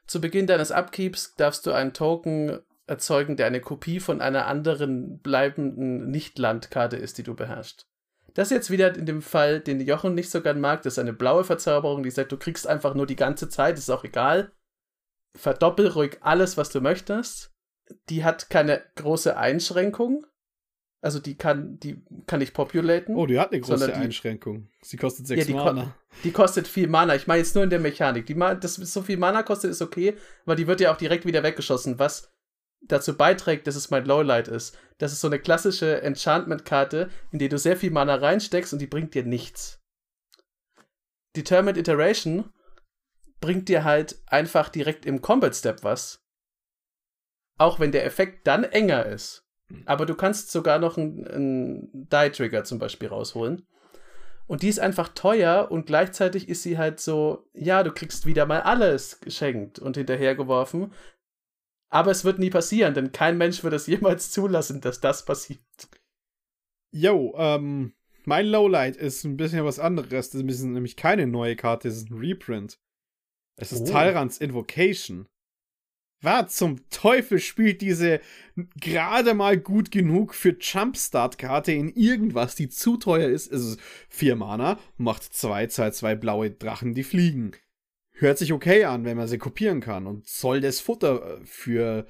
Zu Beginn deines Upkeeps darfst du einen Token erzeugen, der eine Kopie von einer anderen bleibenden Nicht-Landkarte ist, die du beherrschst. Das jetzt wieder in dem Fall, den Jochen nicht so gern mag, das ist eine blaue Verzauberung, die sagt, du kriegst einfach nur die ganze Zeit, ist auch egal. Verdoppel ruhig alles, was du möchtest. Die hat keine große Einschränkung. Also die kann, die kann nicht populaten. Oh, die hat eine große die, Einschränkung. Sie kostet 6 ja, Mana. Ko die kostet viel Mana. Ich meine jetzt nur in der Mechanik. Die, dass so viel Mana kostet, ist okay, weil die wird ja auch direkt wieder weggeschossen, was dazu beiträgt, dass es mein Lowlight ist. Das ist so eine klassische Enchantment-Karte, in die du sehr viel Mana reinsteckst und die bringt dir nichts. Determined Iteration bringt dir halt einfach direkt im Combat Step was. Auch wenn der Effekt dann enger ist. Aber du kannst sogar noch einen, einen Die-Trigger zum Beispiel rausholen. Und die ist einfach teuer und gleichzeitig ist sie halt so, ja, du kriegst wieder mal alles geschenkt und hinterhergeworfen. Aber es wird nie passieren, denn kein Mensch wird es jemals zulassen, dass das passiert. Yo, ähm, mein Lowlight ist ein bisschen was anderes. Das ist nämlich keine neue Karte, es ist ein Reprint. Es ist oh. Talrans Invocation. Was zum Teufel spielt diese gerade mal gut genug für Jumpstart-Karte in irgendwas, die zu teuer ist? Es ist 4 Mana, macht 2, 2, 2 blaue Drachen, die fliegen hört sich okay an, wenn man sie kopieren kann. Und soll das Futter äh, für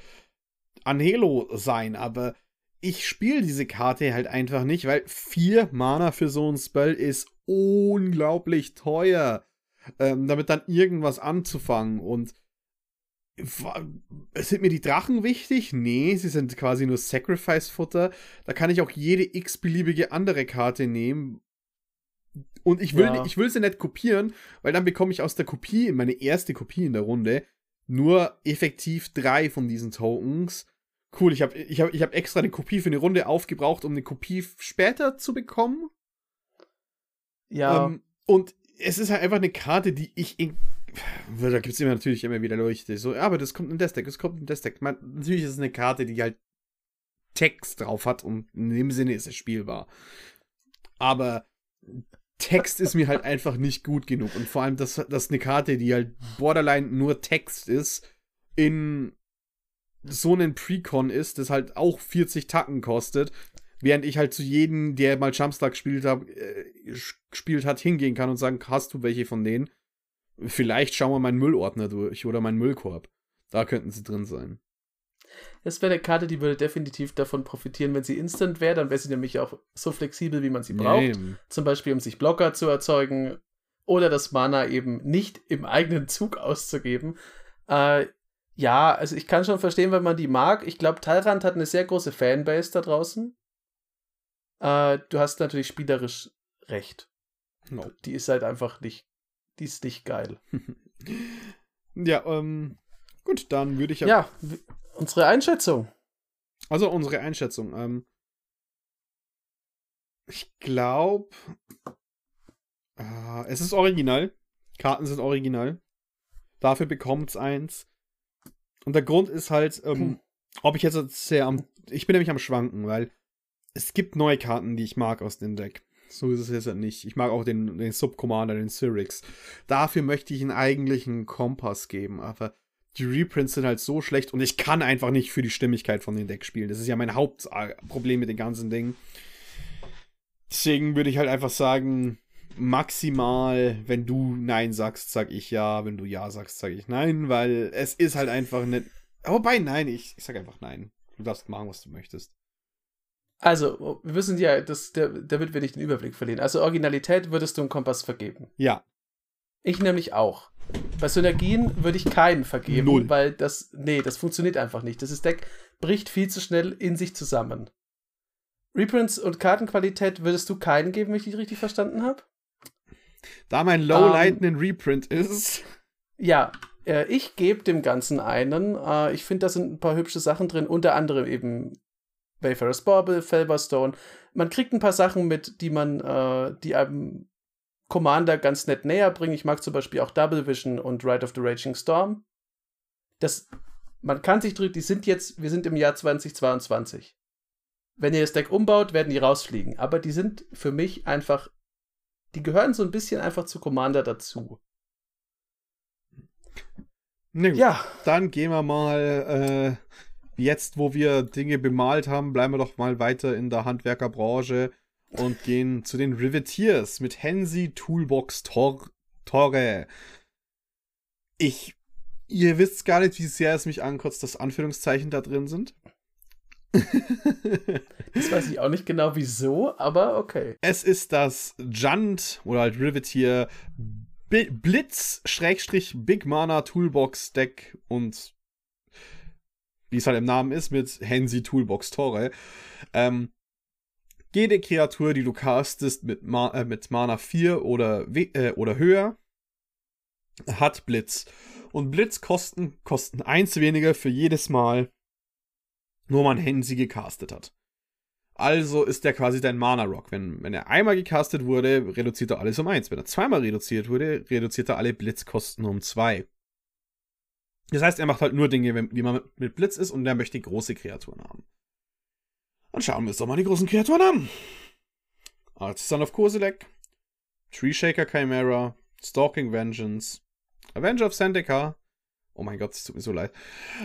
Anhelo sein, aber ich spiele diese Karte halt einfach nicht, weil vier Mana für so ein Spell ist unglaublich teuer, ähm, damit dann irgendwas anzufangen. Und sind mir die Drachen wichtig? Nee, sie sind quasi nur Sacrifice-Futter. Da kann ich auch jede x-beliebige andere Karte nehmen, und ich will, ja. ich will sie nicht kopieren, weil dann bekomme ich aus der Kopie, meine erste Kopie in der Runde, nur effektiv drei von diesen Tokens. Cool, ich habe ich hab, ich hab extra eine Kopie für eine Runde aufgebraucht, um eine Kopie später zu bekommen. Ja. Ähm, und es ist halt einfach eine Karte, die ich in. Da gibt es immer natürlich immer wieder Leuchte. So, ja, aber das kommt in das Deck, das kommt in das Deck. Man, natürlich ist es eine Karte, die halt Text drauf hat und in dem Sinne ist es spielbar. Aber Text ist mir halt einfach nicht gut genug. Und vor allem, dass das eine Karte, die halt borderline nur Text ist, in so einen Precon ist, das halt auch 40 Tacken kostet, während ich halt zu jedem, der mal Jumpstart gespielt, hab, äh, gespielt hat, hingehen kann und sagen, hast du welche von denen? Vielleicht schauen wir meinen Müllordner durch oder meinen Müllkorb. Da könnten sie drin sein. Das wäre eine Karte, die würde definitiv davon profitieren, wenn sie instant wäre. Dann wäre sie nämlich auch so flexibel, wie man sie braucht. Nee. Zum Beispiel, um sich Blocker zu erzeugen oder das Mana eben nicht im eigenen Zug auszugeben. Äh, ja, also ich kann schon verstehen, wenn man die mag. Ich glaube, Talrand hat eine sehr große Fanbase da draußen. Äh, du hast natürlich spielerisch recht. No. Die ist halt einfach nicht, die ist nicht geil. ja, ähm, gut, dann würde ich ja. Ja, Unsere Einschätzung. Also unsere Einschätzung. Ähm, ich glaube, äh, es ist original. Karten sind original. Dafür bekommt es eins. Und der Grund ist halt, ähm, hm. ob ich jetzt sehr am. Ich bin nämlich am Schwanken, weil es gibt neue Karten, die ich mag aus dem Deck. So ist es jetzt halt nicht. Ich mag auch den, den Subcommander, den Cyrix. Dafür möchte ich ihn eigentlich einen Kompass geben, aber die Reprints sind halt so schlecht und ich kann einfach nicht für die Stimmigkeit von den Decks spielen. Das ist ja mein Hauptproblem mit den ganzen Dingen. Deswegen würde ich halt einfach sagen, maximal, wenn du Nein sagst, sag ich ja. Wenn du Ja sagst, sag ich Nein, weil es ist halt einfach nicht. Wobei, nein, ich, ich sag einfach Nein. Du darfst machen, was du möchtest. Also, wir wissen ja, dass der, damit wir nicht den Überblick verlieren. Also, Originalität würdest du einen Kompass vergeben. Ja. Ich nämlich auch. Bei Synergien würde ich keinen vergeben, Null. weil das, nee, das funktioniert einfach nicht. Das Deck bricht viel zu schnell in sich zusammen. Reprints und Kartenqualität würdest du keinen geben, wenn ich dich richtig verstanden habe? Da mein Lowlight ein Reprint ist. Ja, äh, ich gebe dem Ganzen einen. Äh, ich finde, da sind ein paar hübsche Sachen drin, unter anderem eben Wayfarer's Bauble, Felberstone. Man kriegt ein paar Sachen mit, die man, äh, die einem Commander ganz nett näher bringen. Ich mag zum Beispiel auch Double Vision und Ride of the Raging Storm. Das, man kann sich drücken, die sind jetzt, wir sind im Jahr 2022. Wenn ihr das Deck umbaut, werden die rausfliegen. Aber die sind für mich einfach, die gehören so ein bisschen einfach zu Commander dazu. Ne, ja. Dann gehen wir mal, äh, jetzt wo wir Dinge bemalt haben, bleiben wir doch mal weiter in der Handwerkerbranche und gehen zu den Riveteers mit Hensi Toolbox Tor Torre. Ich, ihr wisst gar nicht, wie sehr es mich ankotzt, dass Anführungszeichen da drin sind. das weiß ich auch nicht genau wieso, aber okay. Es ist das Junt oder halt Riveteer Blitz-Big Mana Toolbox Deck und wie es halt im Namen ist, mit Hensi Toolbox Tore. Ähm, jede Kreatur, die du castest mit, Ma äh, mit Mana 4 oder, äh, oder höher, hat Blitz. Und Blitzkosten kosten eins weniger für jedes Mal, nur man Hensi gecastet hat. Also ist der quasi dein Mana-Rock. Wenn, wenn er einmal gecastet wurde, reduziert er alles um eins. Wenn er zweimal reduziert wurde, reduziert er alle Blitzkosten um zwei. Das heißt, er macht halt nur Dinge, die man mit Blitz ist und er möchte große Kreaturen haben. Dann schauen wir uns doch mal die großen Kreaturen an. Artisan of Kozilek, Tree Shaker Chimera, Stalking Vengeance, Avenger of Zendikar. Oh mein Gott, es tut mir so leid.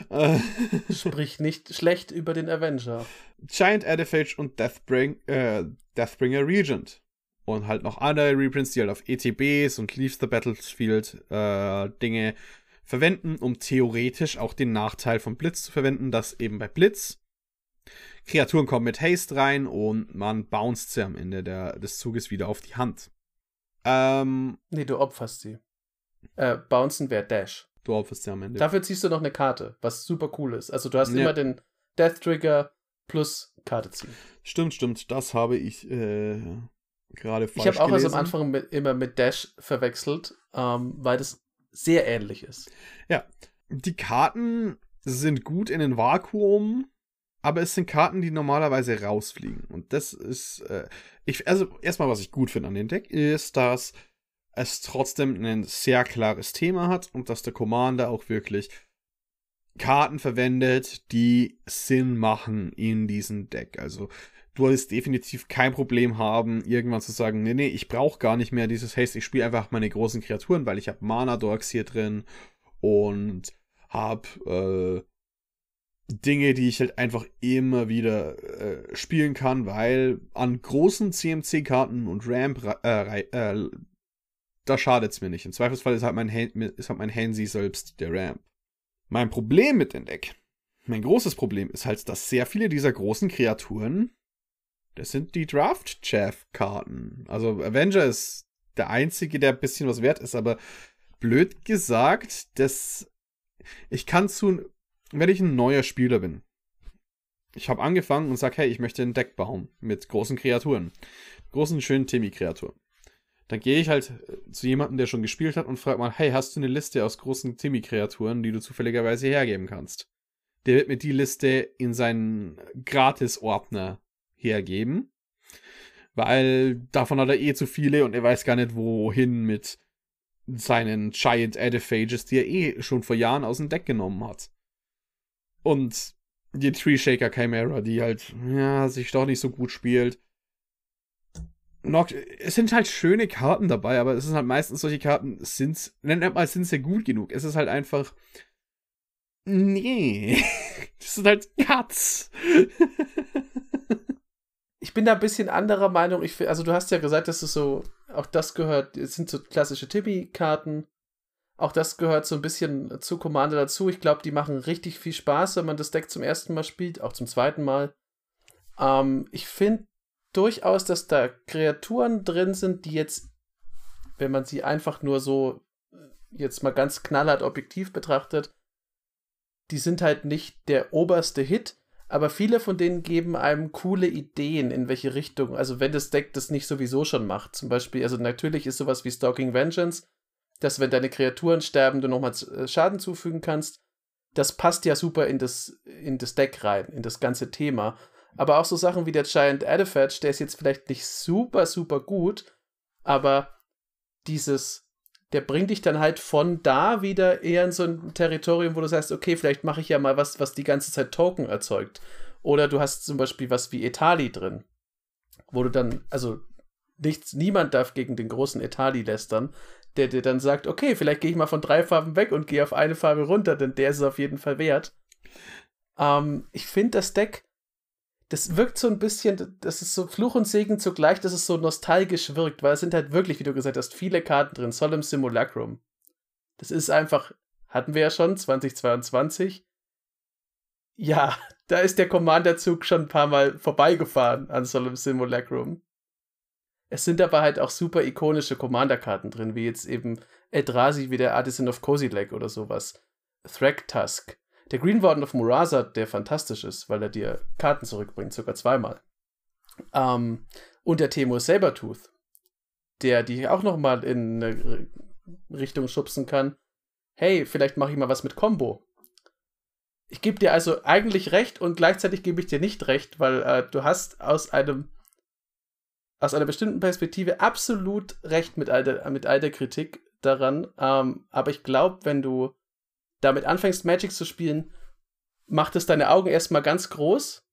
Äh, Sprich nicht schlecht über den Avenger. Giant Ediphage und Deathbring, äh, Deathbringer Regent. Und halt noch andere Reprints, die halt auf ETBs und Leave the Battlefield äh, Dinge verwenden, um theoretisch auch den Nachteil von Blitz zu verwenden, dass eben bei Blitz Kreaturen kommen mit Haste rein und man bounced sie am Ende der, des Zuges wieder auf die Hand. Ähm, nee, du opferst sie. Äh, bouncen wäre Dash. Du opferst sie am Ende. Dafür ziehst du noch eine Karte, was super cool ist. Also du hast ja. immer den Death Trigger plus Karte ziehen. Stimmt, stimmt. Das habe ich äh, gerade falsch Ich habe auch also am Anfang mit, immer mit Dash verwechselt, ähm, weil das sehr ähnlich ist. Ja. Die Karten sind gut in den Vakuum aber es sind Karten, die normalerweise rausfliegen. Und das ist, äh, ich, also erstmal, was ich gut finde an dem Deck, ist, dass es trotzdem ein sehr klares Thema hat und dass der Commander auch wirklich Karten verwendet, die Sinn machen in diesem Deck. Also du wirst definitiv kein Problem haben, irgendwann zu sagen, nee, nee, ich brauche gar nicht mehr dieses Haste, ich spiele einfach meine großen Kreaturen, weil ich habe Mana-Dorks hier drin und habe äh, Dinge, die ich halt einfach immer wieder äh, spielen kann, weil an großen CMC-Karten und Ramp, äh, äh, da schadet's mir nicht. Im Zweifelsfall ist halt mein, halt mein Hansi selbst der Ramp. Mein Problem mit dem Deck, mein großes Problem ist halt, dass sehr viele dieser großen Kreaturen, das sind die Draft-Chaff-Karten. Also Avenger ist der einzige, der ein bisschen was wert ist, aber blöd gesagt, das ich kann zu wenn ich ein neuer Spieler bin, ich habe angefangen und sage, hey, ich möchte ein Deck bauen mit großen Kreaturen, großen, schönen Timmy-Kreaturen. Dann gehe ich halt äh, zu jemandem, der schon gespielt hat und frage mal, hey, hast du eine Liste aus großen Timmy-Kreaturen, die du zufälligerweise hergeben kannst? Der wird mir die Liste in seinen Gratis-Ordner hergeben, weil davon hat er eh zu viele und er weiß gar nicht, wohin mit seinen Giant Ediphages, die er eh schon vor Jahren aus dem Deck genommen hat. Und die Tree Shaker Chimera, die halt, ja, sich doch nicht so gut spielt. Noch, es sind halt schöne Karten dabei, aber es sind halt meistens solche Karten, sind, nennt mal, sind sie gut genug. Es ist halt einfach, nee, das sind halt Cuts. ich bin da ein bisschen anderer Meinung. Ich, also du hast ja gesagt, dass es so, auch das gehört, es sind so klassische Timmy-Karten. Auch das gehört so ein bisschen zu Commander dazu. Ich glaube, die machen richtig viel Spaß, wenn man das Deck zum ersten Mal spielt, auch zum zweiten Mal. Ähm, ich finde durchaus, dass da Kreaturen drin sind, die jetzt, wenn man sie einfach nur so jetzt mal ganz knallhart objektiv betrachtet, die sind halt nicht der oberste Hit, aber viele von denen geben einem coole Ideen, in welche Richtung. Also, wenn das Deck das nicht sowieso schon macht. Zum Beispiel, also natürlich ist sowas wie Stalking Vengeance, dass wenn deine Kreaturen sterben, du nochmal äh, Schaden zufügen kannst. Das passt ja super in das, in das Deck rein, in das ganze Thema. Aber auch so Sachen wie der Giant Adifetch, der ist jetzt vielleicht nicht super, super gut, aber dieses, der bringt dich dann halt von da wieder eher in so ein Territorium, wo du sagst, okay, vielleicht mache ich ja mal was, was die ganze Zeit Token erzeugt. Oder du hast zum Beispiel was wie Etali drin, wo du dann, also nichts, niemand darf gegen den großen Etali lästern, der dir dann sagt, okay, vielleicht gehe ich mal von drei Farben weg und gehe auf eine Farbe runter, denn der ist es auf jeden Fall wert. Ähm, ich finde das Deck das wirkt so ein bisschen, das ist so Fluch und Segen zugleich, dass es so nostalgisch wirkt, weil es sind halt wirklich, wie du gesagt hast, viele Karten drin. Solemn Simulacrum. Das ist einfach, hatten wir ja schon, 2022. Ja, da ist der Commander-Zug schon ein paar Mal vorbeigefahren an Solemn Simulacrum. Es sind aber halt auch super ikonische Commander-Karten drin, wie jetzt eben Eldrazi wie der Artisan of Kozilek oder sowas. Thragtusk. Der Green Warden of Murasa, der fantastisch ist, weil er dir Karten zurückbringt, sogar zweimal. Ähm, und der Temo Sabertooth, der dich auch noch mal in eine Richtung schubsen kann. Hey, vielleicht mache ich mal was mit Combo. Ich gebe dir also eigentlich recht und gleichzeitig gebe ich dir nicht recht, weil äh, du hast aus einem aus einer bestimmten Perspektive absolut recht mit all der, mit all der Kritik daran. Ähm, aber ich glaube, wenn du damit anfängst, Magic zu spielen, macht es deine Augen erstmal ganz groß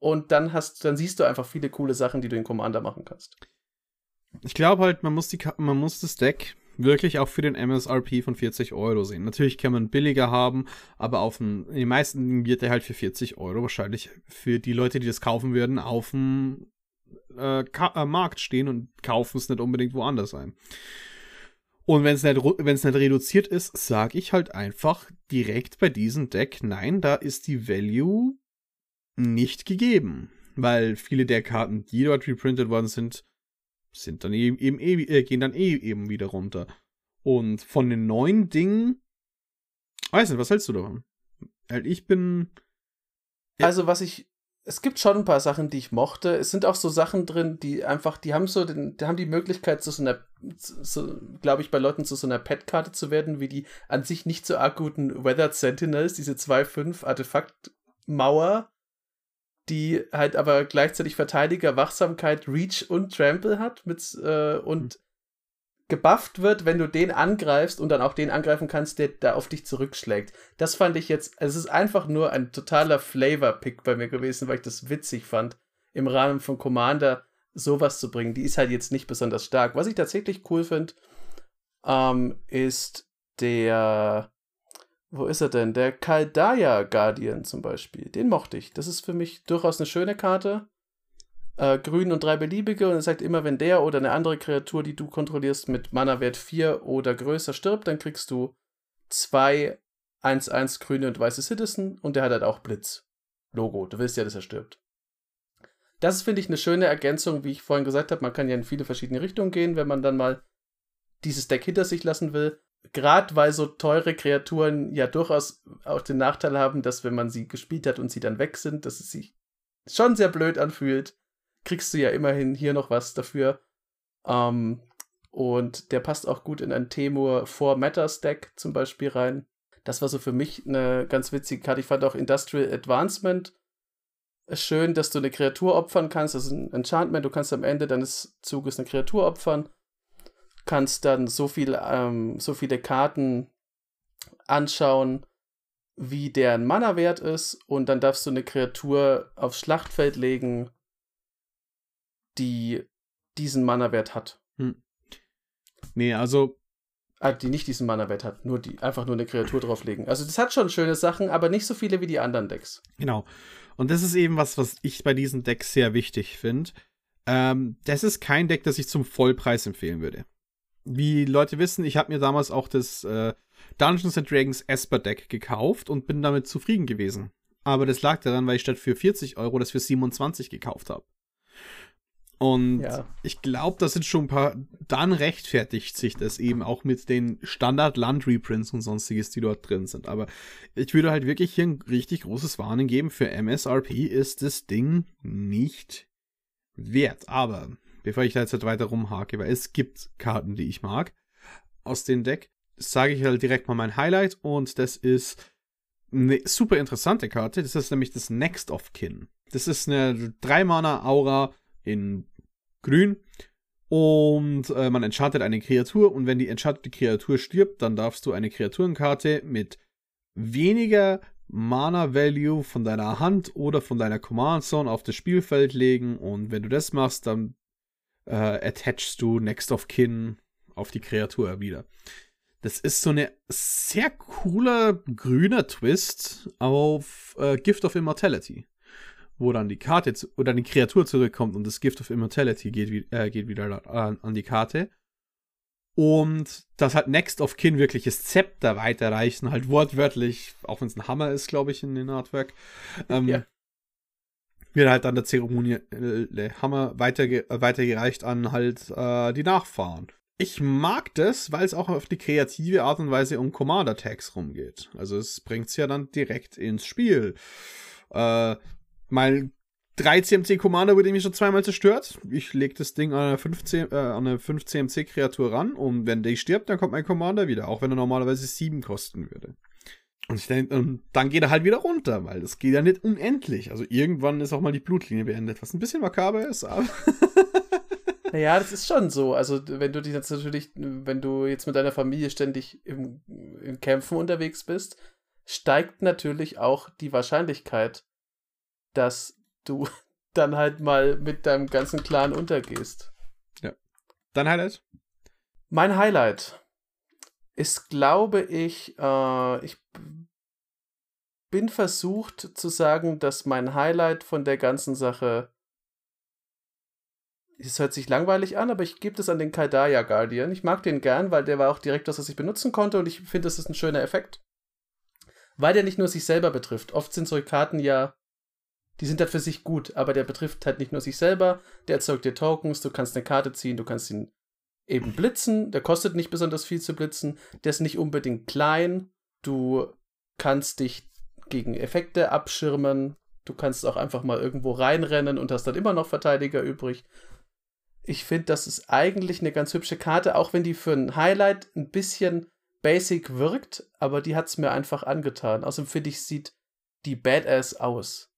und dann hast, dann siehst du einfach viele coole Sachen, die du in Commander machen kannst. Ich glaube halt, man muss, die, man muss das Deck wirklich auch für den MSRP von 40 Euro sehen. Natürlich kann man billiger haben, aber auf dem, in den meisten wird er halt für 40 Euro wahrscheinlich für die Leute, die das kaufen würden, auf dem äh, äh, Markt stehen und kaufen es nicht unbedingt woanders ein. Und wenn es nicht, nicht reduziert ist, sage ich halt einfach direkt bei diesem Deck, nein, da ist die Value nicht gegeben. Weil viele der Karten, die dort reprintet worden sind, sind dann eben, eben äh, gehen dann eh eben wieder runter. Und von den neuen Dingen, weiß nicht, was hältst du davon? Halt, ich bin. Also, was ich es gibt schon ein paar Sachen, die ich mochte. Es sind auch so Sachen drin, die einfach, die haben so den, die haben die Möglichkeit, zu so einer, so, glaube ich, bei Leuten zu so einer Pet-Karte zu werden, wie die an sich nicht so arg guten Weathered Sentinels, diese 2-5 Artefakt-Mauer, die halt aber gleichzeitig Verteidiger, Wachsamkeit, Reach und Trample hat mit, äh, und mhm gebufft wird, wenn du den angreifst und dann auch den angreifen kannst, der da auf dich zurückschlägt. Das fand ich jetzt, es ist einfach nur ein totaler Flavor-Pick bei mir gewesen, weil ich das witzig fand, im Rahmen von Commander sowas zu bringen. Die ist halt jetzt nicht besonders stark. Was ich tatsächlich cool finde, ähm, ist der, wo ist er denn? Der Kaldaya Guardian zum Beispiel. Den mochte ich. Das ist für mich durchaus eine schöne Karte äh, grün und drei beliebige und es sagt immer, wenn der oder eine andere Kreatur, die du kontrollierst, mit Mana-Wert 4 oder größer stirbt, dann kriegst du zwei 1-1 grüne und weiße Citizen und der hat halt auch Blitz. Logo. Du willst ja, dass er stirbt. Das finde ich eine schöne Ergänzung, wie ich vorhin gesagt habe. Man kann ja in viele verschiedene Richtungen gehen, wenn man dann mal dieses Deck hinter sich lassen will. Gerade weil so teure Kreaturen ja durchaus auch den Nachteil haben, dass wenn man sie gespielt hat und sie dann weg sind, dass es sich schon sehr blöd anfühlt kriegst du ja immerhin hier noch was dafür. Ähm, und der passt auch gut in ein Temur 4 Matters Deck zum Beispiel rein. Das war so für mich eine ganz witzige Karte. Ich fand auch Industrial Advancement schön, dass du eine Kreatur opfern kannst. Das ist ein Enchantment. Du kannst am Ende deines Zuges eine Kreatur opfern. Kannst dann so, viel, ähm, so viele Karten anschauen, wie deren Mana-Wert ist. Und dann darfst du eine Kreatur aufs Schlachtfeld legen die diesen Mana-Wert hat. Hm. Nee, also Ah, die nicht diesen Mana-Wert hat, nur die, einfach nur eine Kreatur drauflegen. Also das hat schon schöne Sachen, aber nicht so viele wie die anderen Decks. Genau. Und das ist eben was, was ich bei diesen Decks sehr wichtig finde. Ähm, das ist kein Deck, das ich zum Vollpreis empfehlen würde. Wie Leute wissen, ich habe mir damals auch das äh, Dungeons and Dragons Esper Deck gekauft und bin damit zufrieden gewesen. Aber das lag daran, weil ich statt für 40 Euro das für 27 gekauft habe. Und ja. ich glaube, das sind schon ein paar. Dann rechtfertigt sich das eben auch mit den Standard-Land-Reprints und sonstiges, die dort drin sind. Aber ich würde halt wirklich hier ein richtig großes Warnen geben. Für MSRP ist das Ding nicht wert. Aber bevor ich da jetzt halt weiter rumhake, weil es gibt Karten, die ich mag aus dem Deck, sage ich halt direkt mal mein Highlight. Und das ist eine super interessante Karte. Das ist nämlich das Next of Kin. Das ist eine 3-Mana-Aura in grün. Und äh, man enchantet eine Kreatur und wenn die enchantete Kreatur stirbt, dann darfst du eine Kreaturenkarte mit weniger Mana-Value von deiner Hand oder von deiner Command-Zone auf das Spielfeld legen und wenn du das machst, dann äh, attachst du Next of Kin auf die Kreatur wieder. Das ist so eine sehr cooler grüner Twist auf äh, Gift of Immortality wo dann die Karte zu, oder die Kreatur zurückkommt und das Gift of Immortality geht, äh, geht wieder an, an, die Karte. Und das hat Next of Kin wirkliches Zepter weiterreichen, halt wortwörtlich, auch wenn es ein Hammer ist, glaube ich, in den Artwork. Ähm, ja. Wird halt dann der Zeremonie äh, Hammer weiterge weitergereicht an halt äh, die Nachfahren. Ich mag das, weil es auch auf die kreative Art und Weise um Commander-Tags rumgeht. Also es bringt es ja dann direkt ins Spiel. Äh, mein 3 CMC Commander wurde mir schon zweimal zerstört. Ich lege das Ding an eine 5, äh, eine 5 CMC Kreatur ran und wenn der stirbt, dann kommt mein Commander wieder, auch wenn er normalerweise 7 kosten würde. Und, ich denk, und dann geht er halt wieder runter, weil das geht ja nicht unendlich. Also irgendwann ist auch mal die Blutlinie beendet, was ein bisschen makaber ist, aber. Naja, das ist schon so. Also, wenn du dich jetzt natürlich, wenn du jetzt mit deiner Familie ständig im, im Kämpfen unterwegs bist, steigt natürlich auch die Wahrscheinlichkeit, dass du dann halt mal mit deinem ganzen Clan untergehst. Ja. Dein Highlight? Mein Highlight ist, glaube ich, äh, ich bin versucht zu sagen, dass mein Highlight von der ganzen Sache es hört sich langweilig an, aber ich gebe das an den Kaldaya Guardian. Ich mag den gern, weil der war auch direkt das, was ich benutzen konnte und ich finde, das ist ein schöner Effekt. Weil der nicht nur sich selber betrifft. Oft sind solche Karten ja die sind halt für sich gut, aber der betrifft halt nicht nur sich selber, der erzeugt dir Tokens, du kannst eine Karte ziehen, du kannst ihn eben blitzen, der kostet nicht besonders viel zu blitzen, der ist nicht unbedingt klein, du kannst dich gegen Effekte abschirmen, du kannst auch einfach mal irgendwo reinrennen und hast dann immer noch Verteidiger übrig. Ich finde, das ist eigentlich eine ganz hübsche Karte, auch wenn die für ein Highlight ein bisschen basic wirkt, aber die hat es mir einfach angetan. Außerdem finde ich, sieht die Badass aus.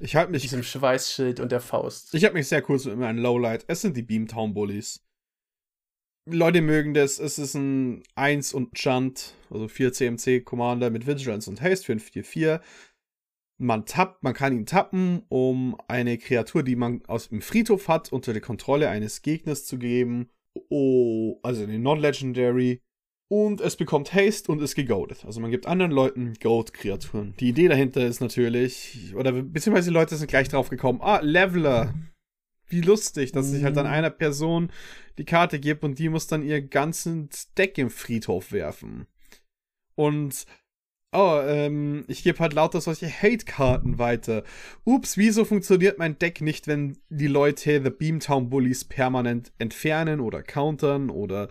Ich halte mich. Diesem Schweißschild und der Faust. Ich habe mich sehr kurz mit ein Lowlight. Es sind die Beamtown Bullies. Leute mögen das. Es ist ein 1 und Chunt, also 4 CMC Commander mit Vigilance und Haste für ein 4-4. Man tappt, man kann ihn tappen, um eine Kreatur, die man aus dem Friedhof hat, unter die Kontrolle eines Gegners zu geben. Oh, also eine Non-Legendary und es bekommt Haste und ist gegoadet. Also man gibt anderen Leuten Goat-Kreaturen. Die Idee dahinter ist natürlich, oder beziehungsweise die Leute sind gleich drauf gekommen, ah, Leveler. Wie lustig, dass sich halt dann mhm. einer Person die Karte gibt und die muss dann ihr ganzes Deck im Friedhof werfen. Und oh, ähm, ich gebe halt lauter solche Hate-Karten weiter. Ups, wieso funktioniert mein Deck nicht, wenn die Leute The Beamtown Bullies permanent entfernen oder countern oder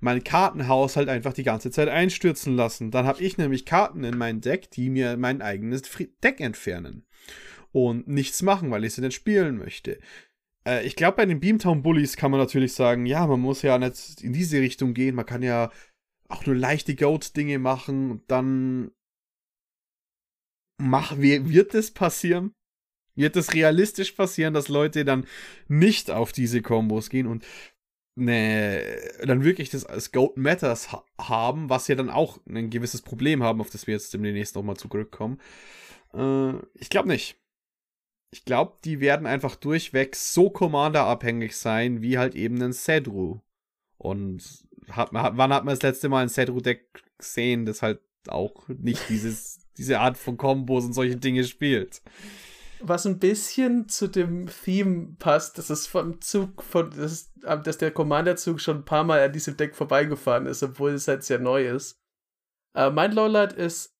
mein Kartenhaus halt einfach die ganze Zeit einstürzen lassen. Dann habe ich nämlich Karten in mein Deck, die mir mein eigenes Deck entfernen. Und nichts machen, weil ich sie nicht spielen möchte. Äh, ich glaube, bei den Beamtown Bullies kann man natürlich sagen, ja, man muss ja nicht in diese Richtung gehen. Man kann ja auch nur leichte Goat-Dinge machen. Und dann mach, wird das passieren? Wird das realistisch passieren, dass Leute dann nicht auf diese Kombos gehen? Und ne, dann wirklich das als Goat Matters ha haben, was ja dann auch ein gewisses Problem haben, auf das wir jetzt demnächst nochmal zurückkommen. Äh, ich glaube nicht. Ich glaube, die werden einfach durchweg so Commander-abhängig sein, wie halt eben ein Sedru. Und hat, wann hat man das letzte Mal ein Setru-Deck gesehen, das halt auch nicht dieses, diese Art von Kombos und solche Dinge spielt? Was ein bisschen zu dem Theme passt, dass es vom Zug, von, dass, dass der Commander-Zug schon ein paar Mal an diesem Deck vorbeigefahren ist, obwohl es halt sehr neu ist. Äh, mein Lowlight ist,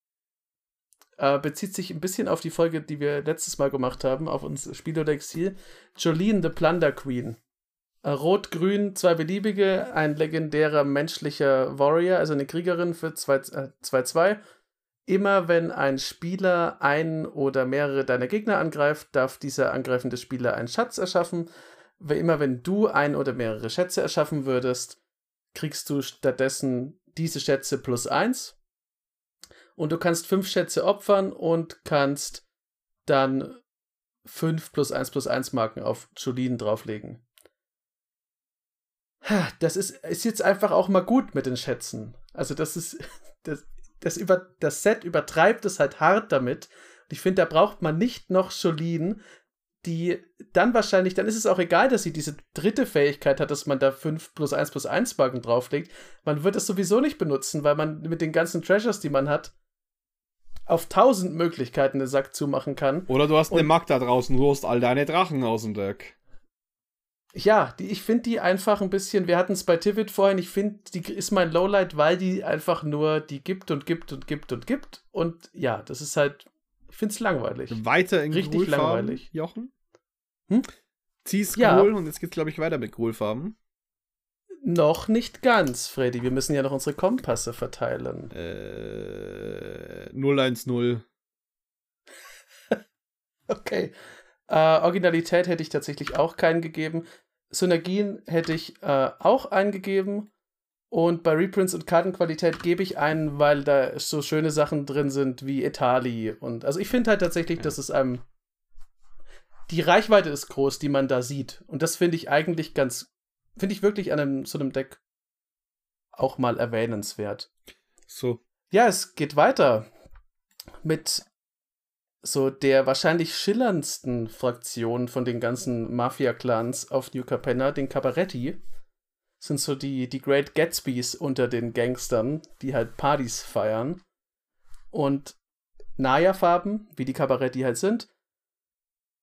äh, bezieht sich ein bisschen auf die Folge, die wir letztes Mal gemacht haben, auf unser Spiel oder Exil. Jolene the Plunder Queen. Äh, Rot-Grün, zwei beliebige, ein legendärer menschlicher Warrior, also eine Kriegerin für 2-2. Immer wenn ein Spieler einen oder mehrere deiner Gegner angreift, darf dieser angreifende Spieler einen Schatz erschaffen. Immer wenn du ein oder mehrere Schätze erschaffen würdest, kriegst du stattdessen diese Schätze plus eins. Und du kannst fünf Schätze opfern und kannst dann fünf plus eins plus eins Marken auf Jolien drauflegen. Das ist, ist jetzt einfach auch mal gut mit den Schätzen. Also das ist, das, das, über, das Set übertreibt es halt hart damit. Und ich finde, da braucht man nicht noch Jolene, die dann wahrscheinlich, dann ist es auch egal, dass sie diese dritte Fähigkeit hat, dass man da 5 plus 1 plus 1 Balken drauflegt. Man wird es sowieso nicht benutzen, weil man mit den ganzen Treasures, die man hat, auf tausend Möglichkeiten den Sack zumachen kann. Oder du hast eine Magd da draußen, du hast all deine Drachen aus dem Deck. Ja, die, ich finde die einfach ein bisschen, wir hatten es bei Tivit vorhin, ich finde, die ist mein Lowlight, weil die einfach nur, die gibt und gibt und gibt und gibt. Und ja, das ist halt, ich finde es langweilig. Weiter in Richtig langweilig. Jochen? Hm? Zieh's ja. Kohl und jetzt geht's, glaube ich, weiter mit Kohlfarben. Noch nicht ganz, Freddy. Wir müssen ja noch unsere Kompasse verteilen. Äh, 010. okay. Äh, Originalität hätte ich tatsächlich auch keinen gegeben. Synergien hätte ich äh, auch eingegeben. Und bei Reprints und Kartenqualität gebe ich einen, weil da so schöne Sachen drin sind wie Etali. Und also ich finde halt tatsächlich, ja. dass es einem. Die Reichweite ist groß, die man da sieht. Und das finde ich eigentlich ganz. Finde ich wirklich an einem, so einem Deck auch mal erwähnenswert. So. Ja, es geht weiter mit so der wahrscheinlich schillerndsten Fraktion von den ganzen Mafia-Clans auf New Capenna, den Cabaretti, sind so die, die Great Gatsbys unter den Gangstern, die halt Partys feiern. Und Naya-Farben, wie die Cabaretti halt sind,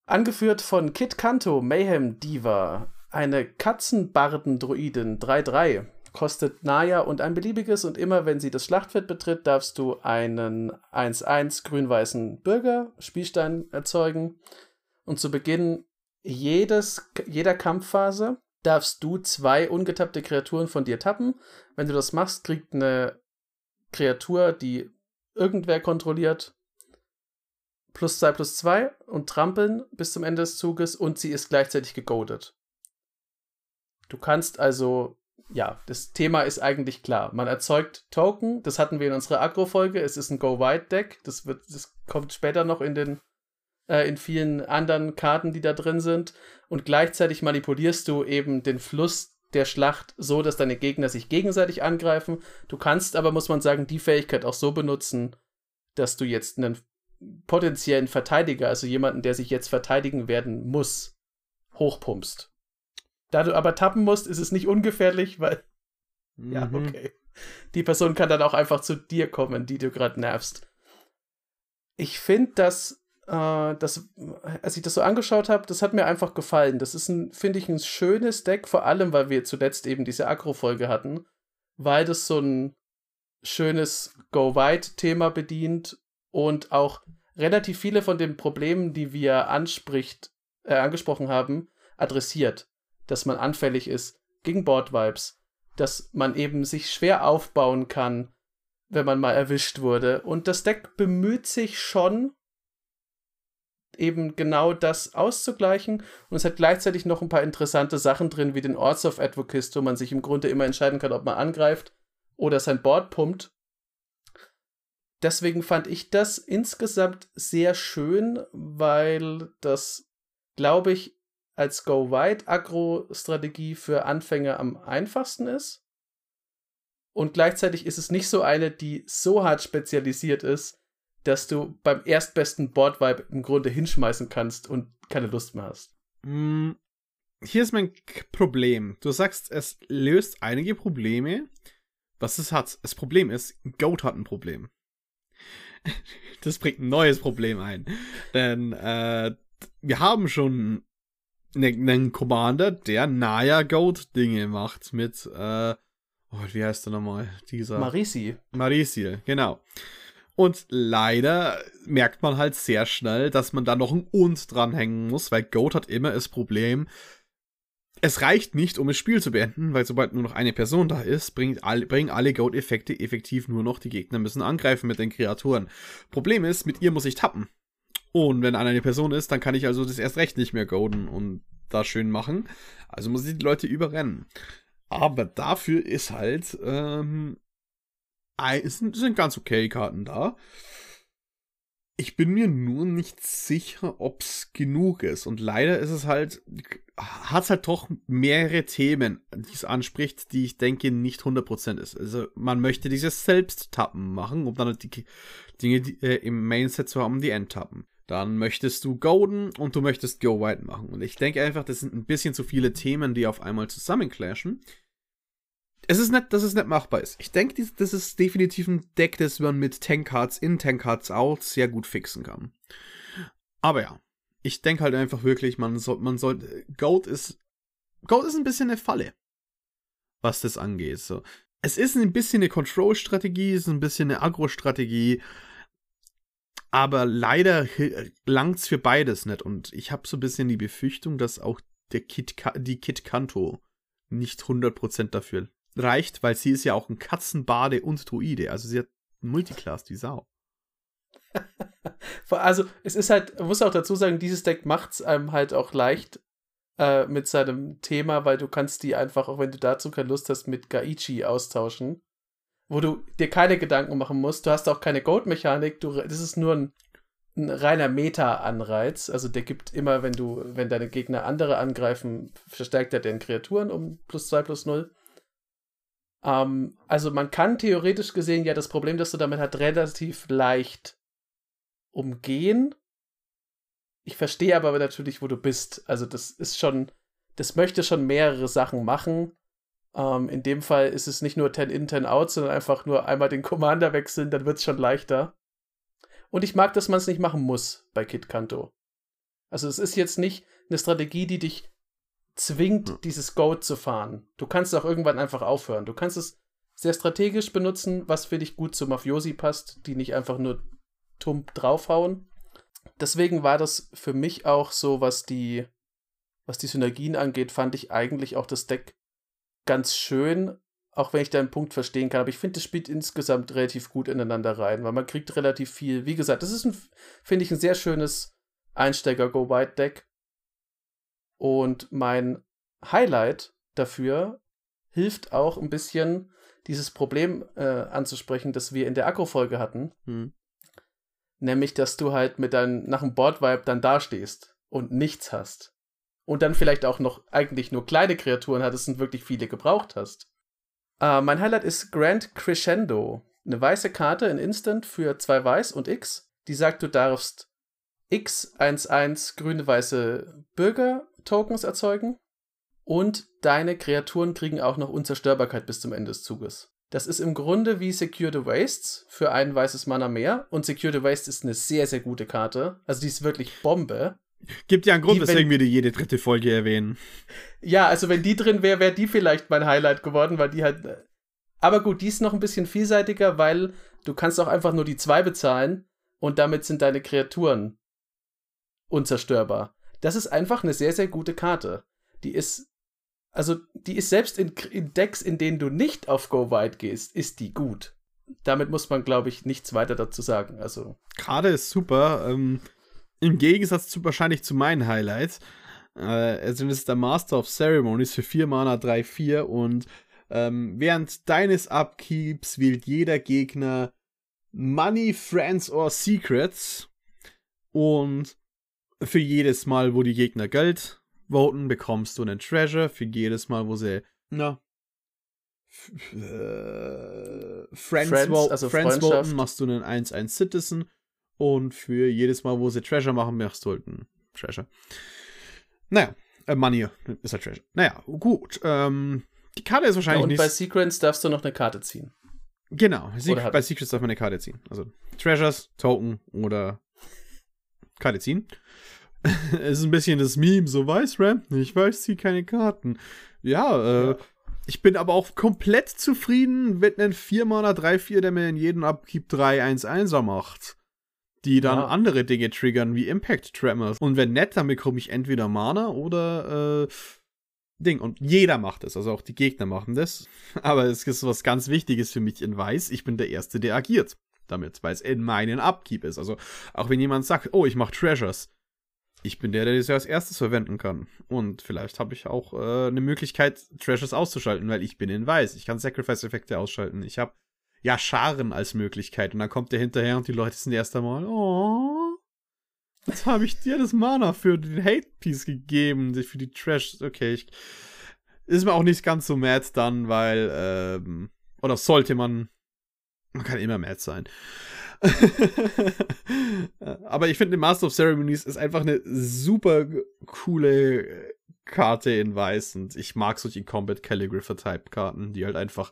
angeführt von Kit Kanto, Mayhem Diva, eine Katzenbarden-Druidin 3-3, kostet Naya und ein beliebiges und immer wenn sie das Schlachtfeld betritt, darfst du einen 1-1 grün-weißen Bürger Spielstein erzeugen. Und zu Beginn jedes, jeder Kampfphase darfst du zwei ungetappte Kreaturen von dir tappen. Wenn du das machst, kriegt eine Kreatur, die irgendwer kontrolliert, plus 2 plus 2 und trampeln bis zum Ende des Zuges und sie ist gleichzeitig gegoadet. Du kannst also ja, das Thema ist eigentlich klar. Man erzeugt Token, das hatten wir in unserer Agro-Folge. Es ist ein Go-Wide-Deck. Das, das kommt später noch in den äh, in vielen anderen Karten, die da drin sind. Und gleichzeitig manipulierst du eben den Fluss der Schlacht so, dass deine Gegner sich gegenseitig angreifen. Du kannst aber, muss man sagen, die Fähigkeit auch so benutzen, dass du jetzt einen potenziellen Verteidiger, also jemanden, der sich jetzt verteidigen werden muss, hochpumpst. Da du aber tappen musst, ist es nicht ungefährlich, weil. Mhm. Ja, okay. Die Person kann dann auch einfach zu dir kommen, die du gerade nervst. Ich finde, dass, äh, das, als ich das so angeschaut habe, das hat mir einfach gefallen. Das ist ein, finde ich, ein schönes Deck, vor allem, weil wir zuletzt eben diese Agro-Folge hatten, weil das so ein schönes Go-Wide-Thema bedient und auch relativ viele von den Problemen, die wir anspricht, äh, angesprochen haben, adressiert dass man anfällig ist gegen Board-Vibes, dass man eben sich schwer aufbauen kann, wenn man mal erwischt wurde. Und das Deck bemüht sich schon, eben genau das auszugleichen. Und es hat gleichzeitig noch ein paar interessante Sachen drin, wie den Orts of Advocist, wo man sich im Grunde immer entscheiden kann, ob man angreift oder sein Board pumpt. Deswegen fand ich das insgesamt sehr schön, weil das, glaube ich, als Go-Wide-Agro-Strategie für Anfänger am einfachsten ist. Und gleichzeitig ist es nicht so eine, die so hart spezialisiert ist, dass du beim erstbesten Board-Vibe im Grunde hinschmeißen kannst und keine Lust mehr hast. Mm, hier ist mein Problem. Du sagst, es löst einige Probleme. Was es hat. Das Problem ist, Goat hat ein Problem. Das bringt ein neues Problem ein. Denn äh, wir haben schon einen, einen Commander, der Naya Goat Dinge macht mit, äh, oh, wie heißt der nochmal? Dieser. Marisi. Marisi, genau. Und leider merkt man halt sehr schnell, dass man da noch ein Und dranhängen muss, weil Goat hat immer das Problem, es reicht nicht, um das Spiel zu beenden, weil sobald nur noch eine Person da ist, bringt all, bringen alle Goat-Effekte effektiv nur noch, die Gegner müssen angreifen mit den Kreaturen. Problem ist, mit ihr muss ich tappen. Und wenn einer eine Person ist, dann kann ich also das erst recht nicht mehr goaden und da schön machen. Also muss ich die Leute überrennen. Aber dafür ist halt, ähm, sind, sind ganz okay Karten da. Ich bin mir nur nicht sicher, ob's genug ist. Und leider ist es halt, hat halt doch mehrere Themen, die es anspricht, die ich denke nicht 100% ist. Also man möchte dieses Selbsttappen machen, um dann halt die Dinge die, äh, im Mainset zu haben, die Endtappen. Dann möchtest du Golden und du möchtest Go White machen. Und ich denke einfach, das sind ein bisschen zu viele Themen, die auf einmal zusammenclashen es ist nicht, dass es nicht machbar ist. Ich denke, das ist definitiv ein Deck, das man mit Tankcards in Tankcards out sehr gut fixen kann. Aber ja, ich denke halt einfach wirklich, man soll, man soll, Goat ist, Goat ist ein bisschen eine Falle, was das angeht. So. Es ist ein bisschen eine Control-Strategie, es ist ein bisschen eine Agro-Strategie, aber leider langt's für beides nicht. Und ich habe so ein bisschen die Befürchtung, dass auch der Kit, die Kit Kanto nicht 100% dafür reicht, weil sie ist ja auch ein Katzenbade und Druide. Also sie hat Multiclass, die Sau. also es ist halt, muss auch dazu sagen, dieses Deck macht es einem halt auch leicht äh, mit seinem Thema, weil du kannst die einfach, auch wenn du dazu keine Lust hast, mit Gaichi austauschen. Wo du dir keine Gedanken machen musst. Du hast auch keine Gold-Mechanik, das ist nur ein, ein reiner Meta-Anreiz. Also der gibt immer, wenn du, wenn deine Gegner andere angreifen, verstärkt er den Kreaturen um plus 2 plus 0. Ähm, also man kann theoretisch gesehen ja das Problem, das du damit hast, relativ leicht umgehen. Ich verstehe aber natürlich, wo du bist. Also das ist schon, das möchte schon mehrere Sachen machen. Ähm, in dem Fall ist es nicht nur 10 in, 10 out, sondern einfach nur einmal den Commander wechseln, dann wird es schon leichter. Und ich mag, dass man es nicht machen muss bei Kit Kanto. Also es ist jetzt nicht eine Strategie, die dich zwingt, hm. dieses Goat zu fahren. Du kannst auch irgendwann einfach aufhören. Du kannst es sehr strategisch benutzen, was für dich gut zu Mafiosi passt, die nicht einfach nur tump draufhauen. Deswegen war das für mich auch so, was die, was die Synergien angeht, fand ich eigentlich auch das Deck ganz schön, auch wenn ich deinen Punkt verstehen kann. Aber ich finde, das spielt insgesamt relativ gut ineinander rein, weil man kriegt relativ viel. Wie gesagt, das ist ein, finde ich, ein sehr schönes Einsteiger-Go-White-Deck. Und mein Highlight dafür hilft auch ein bisschen, dieses Problem äh, anzusprechen, das wir in der Akku-Folge hatten. Hm. Nämlich, dass du halt mit deinem, nach dem Board-Vibe dann dastehst und nichts hast. Und dann vielleicht auch noch eigentlich nur kleine Kreaturen hattest und wirklich viele gebraucht hast. Äh, mein Highlight ist Grand Crescendo. Eine weiße Karte in Instant für zwei Weiß und X, die sagt, du darfst X11 grüne-weiße Bürger-Tokens erzeugen und deine Kreaturen kriegen auch noch Unzerstörbarkeit bis zum Ende des Zuges. Das ist im Grunde wie Secure the Wastes für ein weißes Mana mehr. Und Secure the Waste ist eine sehr, sehr gute Karte. Also die ist wirklich Bombe. Gibt ja einen Grund, die, weswegen wir die jede dritte Folge erwähnen. Ja, also wenn die drin wäre, wäre die vielleicht mein Highlight geworden, weil die halt. Aber gut, die ist noch ein bisschen vielseitiger, weil du kannst auch einfach nur die zwei bezahlen und damit sind deine Kreaturen unzerstörbar. Das ist einfach eine sehr, sehr gute Karte. Die ist, also, die ist selbst in, in Decks, in denen du nicht auf Go Wide gehst, ist die gut. Damit muss man, glaube ich, nichts weiter dazu sagen. Also. Karte ist super. Ähm, Im Gegensatz zu wahrscheinlich zu meinen Highlights. Äh, das ist der Master of Ceremonies für 4 Mana 3-4 und ähm, während deines Upkeeps wählt jeder Gegner Money, Friends or Secrets und für jedes Mal, wo die Gegner Geld voten, bekommst du einen Treasure. Für jedes Mal, wo sie, na, äh, Friends, Friends, also Friends voten, machst du einen 1-1 Citizen. Und für jedes Mal, wo sie Treasure machen, machst du halt einen Treasure. Naja, Äh, Money ist ein Treasure. Naja, gut. Ähm, die Karte ist wahrscheinlich ja, und nicht. bei Secrets darfst du noch eine Karte ziehen. Genau, Se bei Secrets darf man eine Karte ziehen. Also Treasures, Token oder Karte ziehen. es ist ein bisschen das Meme, so weiß Ram, ich weiß, zieh keine Karten. Ja, äh, ja. ich bin aber auch komplett zufrieden mit einem 4-Mana 3-4, der mir in jedem Upkeep 3-1-1er macht. Die dann ja. andere Dinge triggern, wie Impact Tremors. Und wenn nett, dann bekomme ich entweder Mana oder äh, Ding. Und jeder macht es, also auch die Gegner machen das. Aber es ist was ganz Wichtiges für mich in Weiß. Ich bin der Erste, der agiert damit, weil es in meinen Upkeep ist. Also auch wenn jemand sagt, oh, ich mache Treasures, ich bin der, der das ja als erstes verwenden kann. Und vielleicht habe ich auch äh, eine Möglichkeit, Treasures auszuschalten, weil ich bin in Weiß. Ich kann Sacrifice-Effekte ausschalten. Ich habe ja Scharen als Möglichkeit. Und dann kommt der hinterher und die Leute sind erst einmal, oh, jetzt habe ich dir das Mana für den Hate-Piece gegeben, für die Trash. Okay, ich, ist mir auch nicht ganz so mad dann, weil, ähm, oder sollte man, man kann immer mad sein. Aber ich finde, Master of Ceremonies ist einfach eine super coole Karte in Weiß und ich mag solche Combat Calligrapher Type Karten, die halt einfach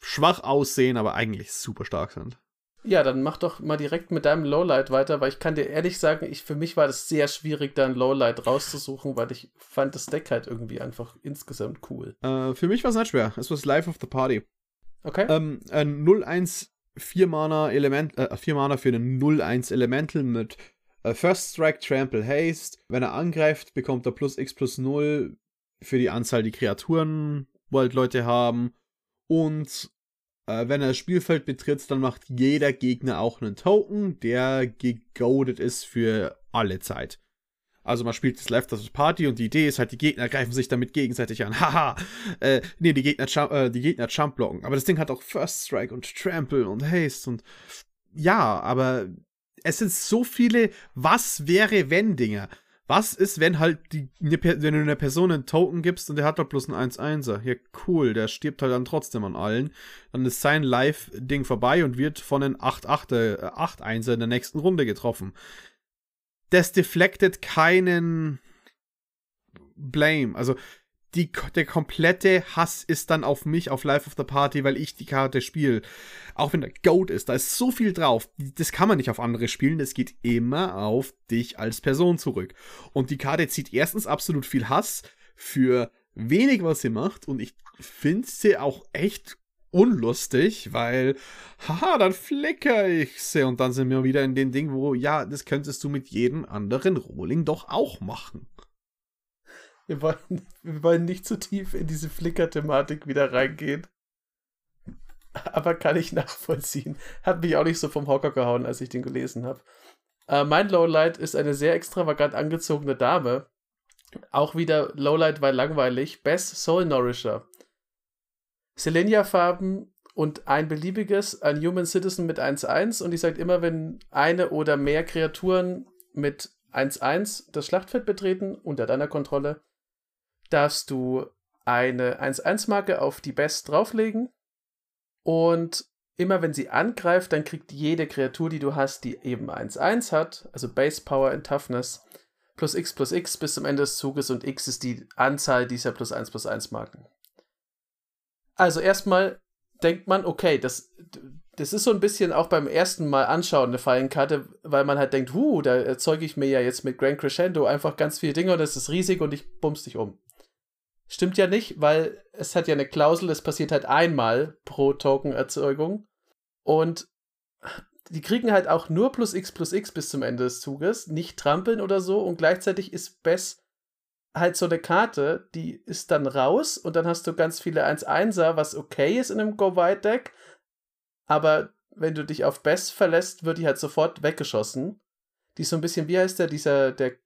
schwach aussehen, aber eigentlich super stark sind. Ja, dann mach doch mal direkt mit deinem Lowlight weiter, weil ich kann dir ehrlich sagen, ich, für mich war das sehr schwierig, da ein Lowlight rauszusuchen, weil ich fand das Deck halt irgendwie einfach insgesamt cool. Äh, für mich war es nicht schwer. Es war das Life of the Party. Okay. Ähm, ein 0-1 4 Mana Element, äh, 4 Mana für einen 0-1 Elemental mit äh, First Strike, Trample, Haste. Wenn er angreift, bekommt er plus X plus 0 für die Anzahl die Kreaturen, wo halt Leute haben. Und äh, wenn er das Spielfeld betritt, dann macht jeder Gegner auch einen Token, der gegoadet ist für alle Zeit. Also man spielt das Left as Party und die Idee ist halt, die Gegner greifen sich damit gegenseitig an. Haha. äh, nee, die Gegner, äh, die Gegner Jump blocken. Aber das Ding hat auch First Strike und Trample und Haste und ja, aber es sind so viele Was wäre wenn Dinger. Was ist, wenn halt die, wenn du einer Person einen Token gibst und der hat doch bloß einen 1-1er? Ja, cool, der stirbt halt dann trotzdem an allen. Dann ist sein Live-Ding vorbei und wird von einem 8-8er, 8-1er in der nächsten Runde getroffen das deflected keinen Blame. Also die, der komplette Hass ist dann auf mich, auf Life of the Party, weil ich die Karte spiele. Auch wenn der Goat ist, da ist so viel drauf. Das kann man nicht auf andere spielen. Das geht immer auf dich als Person zurück. Und die Karte zieht erstens absolut viel Hass für wenig, was sie macht. Und ich finde sie auch echt unlustig, weil, haha, dann flicker ich sie und dann sind wir wieder in den Ding, wo, ja, das könntest du mit jedem anderen Rolling doch auch machen. Wir wollen, wir wollen nicht zu tief in diese Flicker-Thematik wieder reingehen. Aber kann ich nachvollziehen. Hat mich auch nicht so vom Hocker gehauen, als ich den gelesen habe. Äh, mein Lowlight ist eine sehr extravagant angezogene Dame. Auch wieder Lowlight, weil langweilig. Best Soul Nourisher. Selenia-Farben und ein beliebiges, ein Human Citizen mit 1-1 und ich sage immer, wenn eine oder mehr Kreaturen mit 1-1 das Schlachtfeld betreten, unter deiner Kontrolle, darfst du eine 1-1-Marke auf die Best drauflegen und immer wenn sie angreift, dann kriegt jede Kreatur, die du hast, die eben 1-1 hat, also Base Power and Toughness, plus x plus x bis zum Ende des Zuges und x ist die Anzahl dieser plus 1 plus 1 Marken. Also erstmal denkt man, okay, das, das ist so ein bisschen auch beim ersten Mal anschauen eine Fallenkarte, weil man halt denkt, huh, da erzeuge ich mir ja jetzt mit Grand Crescendo einfach ganz viele Dinge und das ist riesig und ich bumst dich um. Stimmt ja nicht, weil es hat ja eine Klausel, es passiert halt einmal pro Token-Erzeugung. Und die kriegen halt auch nur plus x plus x bis zum Ende des Zuges, nicht trampeln oder so. Und gleichzeitig ist Bess halt so eine Karte, die ist dann raus und dann hast du ganz viele 1-1er, was okay ist in einem Go-Wide-Deck. Aber wenn du dich auf Best verlässt, wird die halt sofort weggeschossen. Die ist so ein bisschen, wie heißt der, dieser, der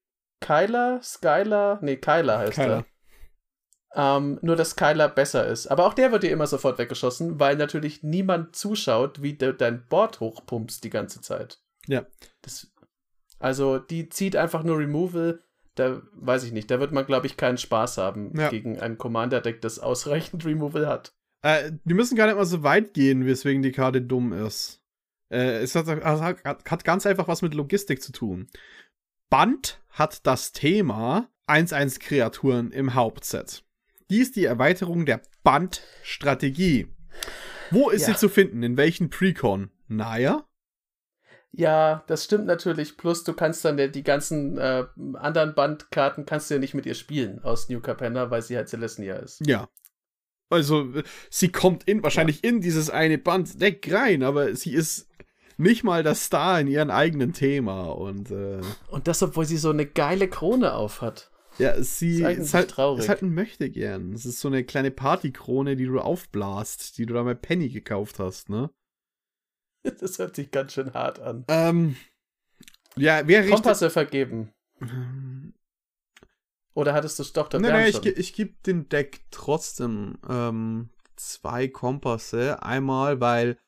Kyler? Skyler? Nee, Kyler heißt Kyler. Ähm, nur, dass Kyler besser ist. Aber auch der wird dir immer sofort weggeschossen, weil natürlich niemand zuschaut, wie du dein Board hochpumpst die ganze Zeit. Ja. Das, also, die zieht einfach nur Removal da weiß ich nicht, da wird man, glaube ich, keinen Spaß haben ja. gegen ein Commander-Deck, das ausreichend Removal hat. Äh, wir müssen gar nicht mal so weit gehen, weswegen die Karte dumm ist. Äh, es hat, hat, hat, ganz einfach was mit Logistik zu tun. Band hat das Thema 1-1-Kreaturen im Hauptset. Ist die Erweiterung der Bandstrategie. Wo ist ja. sie zu finden? In welchen Precon? Naja? Ja, das stimmt natürlich. Plus du kannst dann die ganzen äh, anderen Bandkarten kannst du ja nicht mit ihr spielen aus New Capenna, weil sie halt Celestia ist. Ja. Also sie kommt in wahrscheinlich ja. in dieses eine Banddeck rein, aber sie ist nicht mal das Star in ihrem eigenen Thema und äh, und das obwohl sie so eine geile Krone auf hat. Ja, sie ist, ist halt, traurig. ist halt ein Möchtegern. Es ist so eine kleine Partykrone, die du aufblast, die du da bei Penny gekauft hast, ne? Das hört sich ganz schön hart an. Ähm, ja, wer Kompasse vergeben. Oder hattest du es doch Nein, nein, ich, ich gebe dem Deck trotzdem ähm, zwei Kompasse. Einmal, weil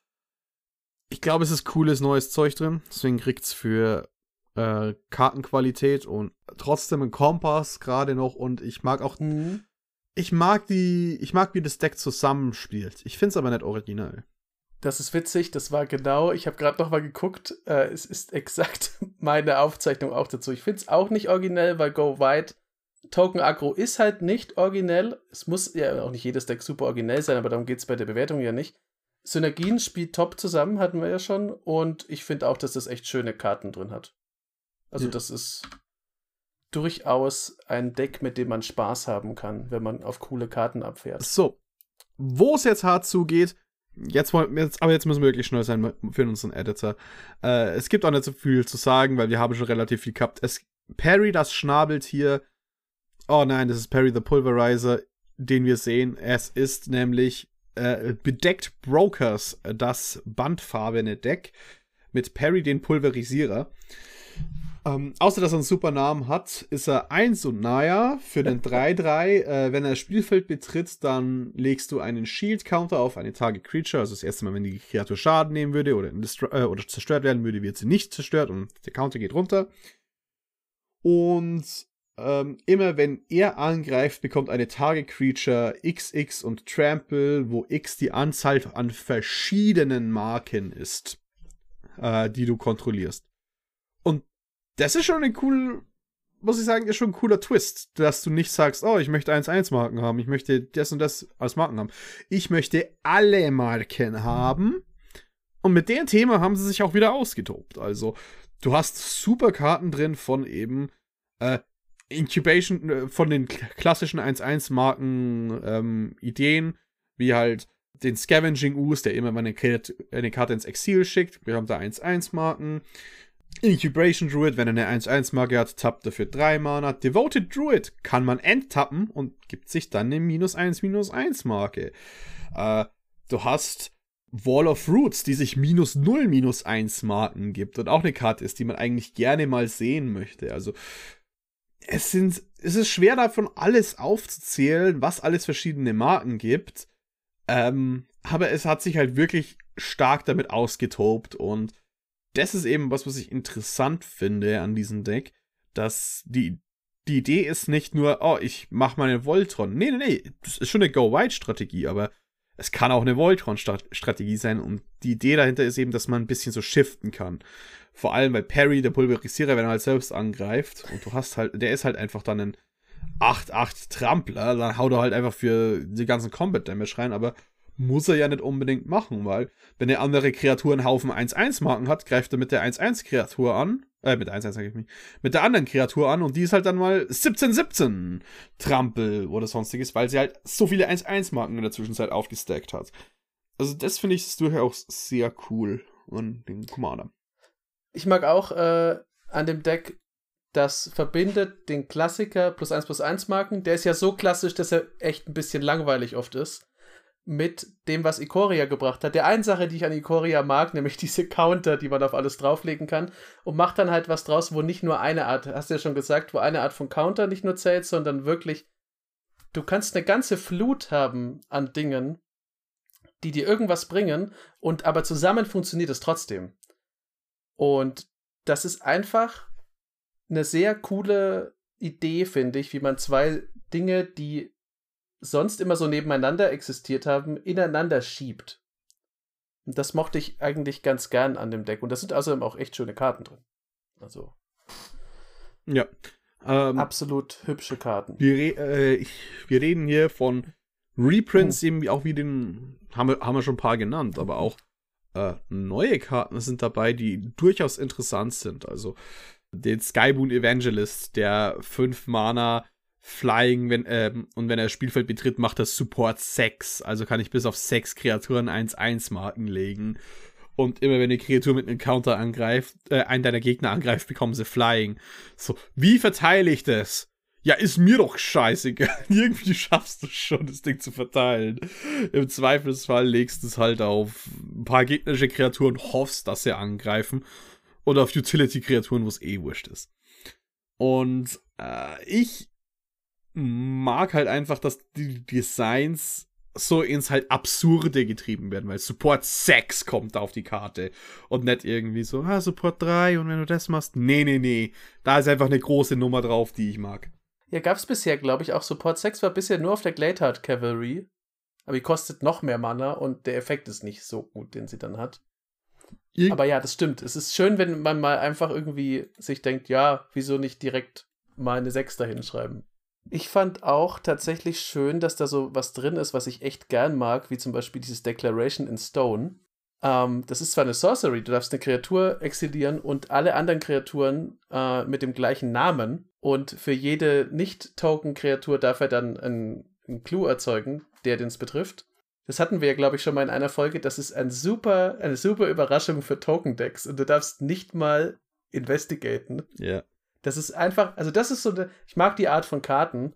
ich glaube, es ist cooles neues Zeug drin. Deswegen kriegt es für äh, Kartenqualität und trotzdem ein Kompass gerade noch. Und ich mag auch. Mhm. Ich mag die. Ich mag, wie das Deck zusammenspielt. Ich finde es aber nicht original. Das ist witzig, das war genau, ich habe gerade noch mal geguckt, äh, es ist exakt meine Aufzeichnung auch dazu. Ich finde es auch nicht originell, weil Go White Token Aggro ist halt nicht originell. Es muss ja auch nicht jedes Deck super originell sein, aber darum geht es bei der Bewertung ja nicht. Synergien spielt top zusammen, hatten wir ja schon. Und ich finde auch, dass das echt schöne Karten drin hat. Also, ja. das ist durchaus ein Deck, mit dem man Spaß haben kann, wenn man auf coole Karten abfährt. So. Wo es jetzt hart zugeht, Jetzt, jetzt, aber jetzt müssen wir wirklich schnell sein für unseren Editor. Äh, es gibt auch nicht so viel zu sagen, weil wir haben schon relativ viel gehabt. Es, Perry, das Schnabeltier. Oh nein, das ist Perry the Pulverizer, den wir sehen. Es ist nämlich äh, bedeckt Brokers, das bandfarbene Deck mit Perry den Pulverisierer. Ähm, außer dass er einen super Namen hat, ist er 1 und Naya für den 3-3. Äh, wenn er das Spielfeld betritt, dann legst du einen Shield-Counter auf eine Target Creature. Also das erste Mal, wenn die Kreatur Schaden nehmen würde oder, äh, oder zerstört werden würde, wird sie nicht zerstört und der Counter geht runter. Und ähm, immer wenn er angreift, bekommt eine Target Creature XX und Trample, wo X die Anzahl an verschiedenen Marken ist, äh, die du kontrollierst das ist schon ein cool, muss ich sagen, ist schon ein cooler Twist, dass du nicht sagst, oh, ich möchte 1-1-Marken haben, ich möchte das und das als Marken haben. Ich möchte alle Marken haben. Und mit dem Thema haben sie sich auch wieder ausgetobt. Also, du hast super Karten drin von eben äh, Incubation, äh, von den klassischen 1-1-Marken ähm, Ideen, wie halt den Scavenging Us, der immer mal eine, Karte ins Exil schickt. Wir haben da 1-1-Marken. Incubation Druid, wenn er eine 1-1-Marke hat, tappt dafür 3 Mana. Devoted Druid kann man enttappen und gibt sich dann eine minus 1, minus 1 Marke. Äh, du hast Wall of Roots, die sich minus 0, minus 1 Marken gibt und auch eine Karte ist, die man eigentlich gerne mal sehen möchte. Also, es sind, es ist schwer davon alles aufzuzählen, was alles verschiedene Marken gibt. Ähm, aber es hat sich halt wirklich stark damit ausgetobt und das ist eben was, was ich interessant finde an diesem Deck, dass die, die Idee ist nicht nur, oh, ich mach mal eine Voltron. Nee, nee, nee, das ist schon eine Go-Wide-Strategie, aber es kann auch eine Voltron-Strategie sein und die Idee dahinter ist eben, dass man ein bisschen so shiften kann. Vor allem, weil Perry, der Pulverisierer, wenn er halt selbst angreift und du hast halt, der ist halt einfach dann ein 8-8 Trampler, dann haut er halt einfach für die ganzen Combat Damage rein, aber muss er ja nicht unbedingt machen, weil wenn eine andere Kreatur einen Haufen 1-1-Marken hat, greift er mit der 1-1-Kreatur an, äh, mit 1-1 sage ich nicht, mit der anderen Kreatur an und die ist halt dann mal 17-17 Trampel oder sonstiges, weil sie halt so viele 1-1-Marken in der Zwischenzeit aufgestackt hat. Also das finde ich durchaus sehr cool an dem Commander. Ich mag auch äh, an dem Deck, das verbindet den Klassiker plus 1 plus 1 Marken. Der ist ja so klassisch, dass er echt ein bisschen langweilig oft ist mit dem, was Ikoria gebracht hat. Der einen Sache, die ich an Ikoria mag, nämlich diese Counter, die man auf alles drauflegen kann und macht dann halt was draus, wo nicht nur eine Art, hast du ja schon gesagt, wo eine Art von Counter nicht nur zählt, sondern wirklich, du kannst eine ganze Flut haben an Dingen, die dir irgendwas bringen und aber zusammen funktioniert es trotzdem. Und das ist einfach eine sehr coole Idee, finde ich, wie man zwei Dinge, die sonst immer so nebeneinander existiert haben, ineinander schiebt. Und das mochte ich eigentlich ganz gern an dem Deck. Und da sind außerdem auch echt schöne Karten drin. Also. Ja. Ähm, Absolut hübsche Karten. Wir, äh, wir reden hier von Reprints, oh. eben auch wie den, haben wir, haben wir schon ein paar genannt, aber auch äh, neue Karten sind dabei, die durchaus interessant sind. Also den Skyboon Evangelist, der 5 Mana Flying, wenn, ähm, und wenn er das Spielfeld betritt, macht das Support 6. Also kann ich bis auf 6 Kreaturen 1-1 Marken legen. Und immer wenn eine Kreatur mit einem Counter angreift, äh, einen deiner Gegner angreift, bekommen sie Flying. So, wie verteile ich das? Ja, ist mir doch scheißegal. Irgendwie schaffst du schon, das Ding zu verteilen. Im Zweifelsfall legst du es halt auf ein paar gegnerische Kreaturen, hoffst, dass sie angreifen. Oder auf Utility-Kreaturen, wo es eh wurscht ist. Und äh, ich mag halt einfach, dass die Designs so ins halt Absurde getrieben werden, weil Support 6 kommt da auf die Karte und nicht irgendwie so, ah, Support 3 und wenn du das machst, nee, nee, nee, da ist einfach eine große Nummer drauf, die ich mag. Ja, gab es bisher, glaube ich, auch Support 6 war bisher nur auf der Gladeheart Cavalry, aber die kostet noch mehr Mana und der Effekt ist nicht so gut, den sie dann hat. Ir aber ja, das stimmt. Es ist schön, wenn man mal einfach irgendwie sich denkt, ja, wieso nicht direkt mal eine 6 dahin schreiben. Ich fand auch tatsächlich schön, dass da so was drin ist, was ich echt gern mag, wie zum Beispiel dieses Declaration in Stone. Ähm, das ist zwar eine Sorcery, du darfst eine Kreatur exilieren und alle anderen Kreaturen äh, mit dem gleichen Namen. Und für jede Nicht-Token-Kreatur darf er dann einen, einen Clue erzeugen, der den es betrifft. Das hatten wir ja, glaube ich, schon mal in einer Folge. Das ist ein super, eine super Überraschung für Token-Decks. Und du darfst nicht mal investigaten. Ja. Das ist einfach, also das ist so eine, ich mag die Art von Karten.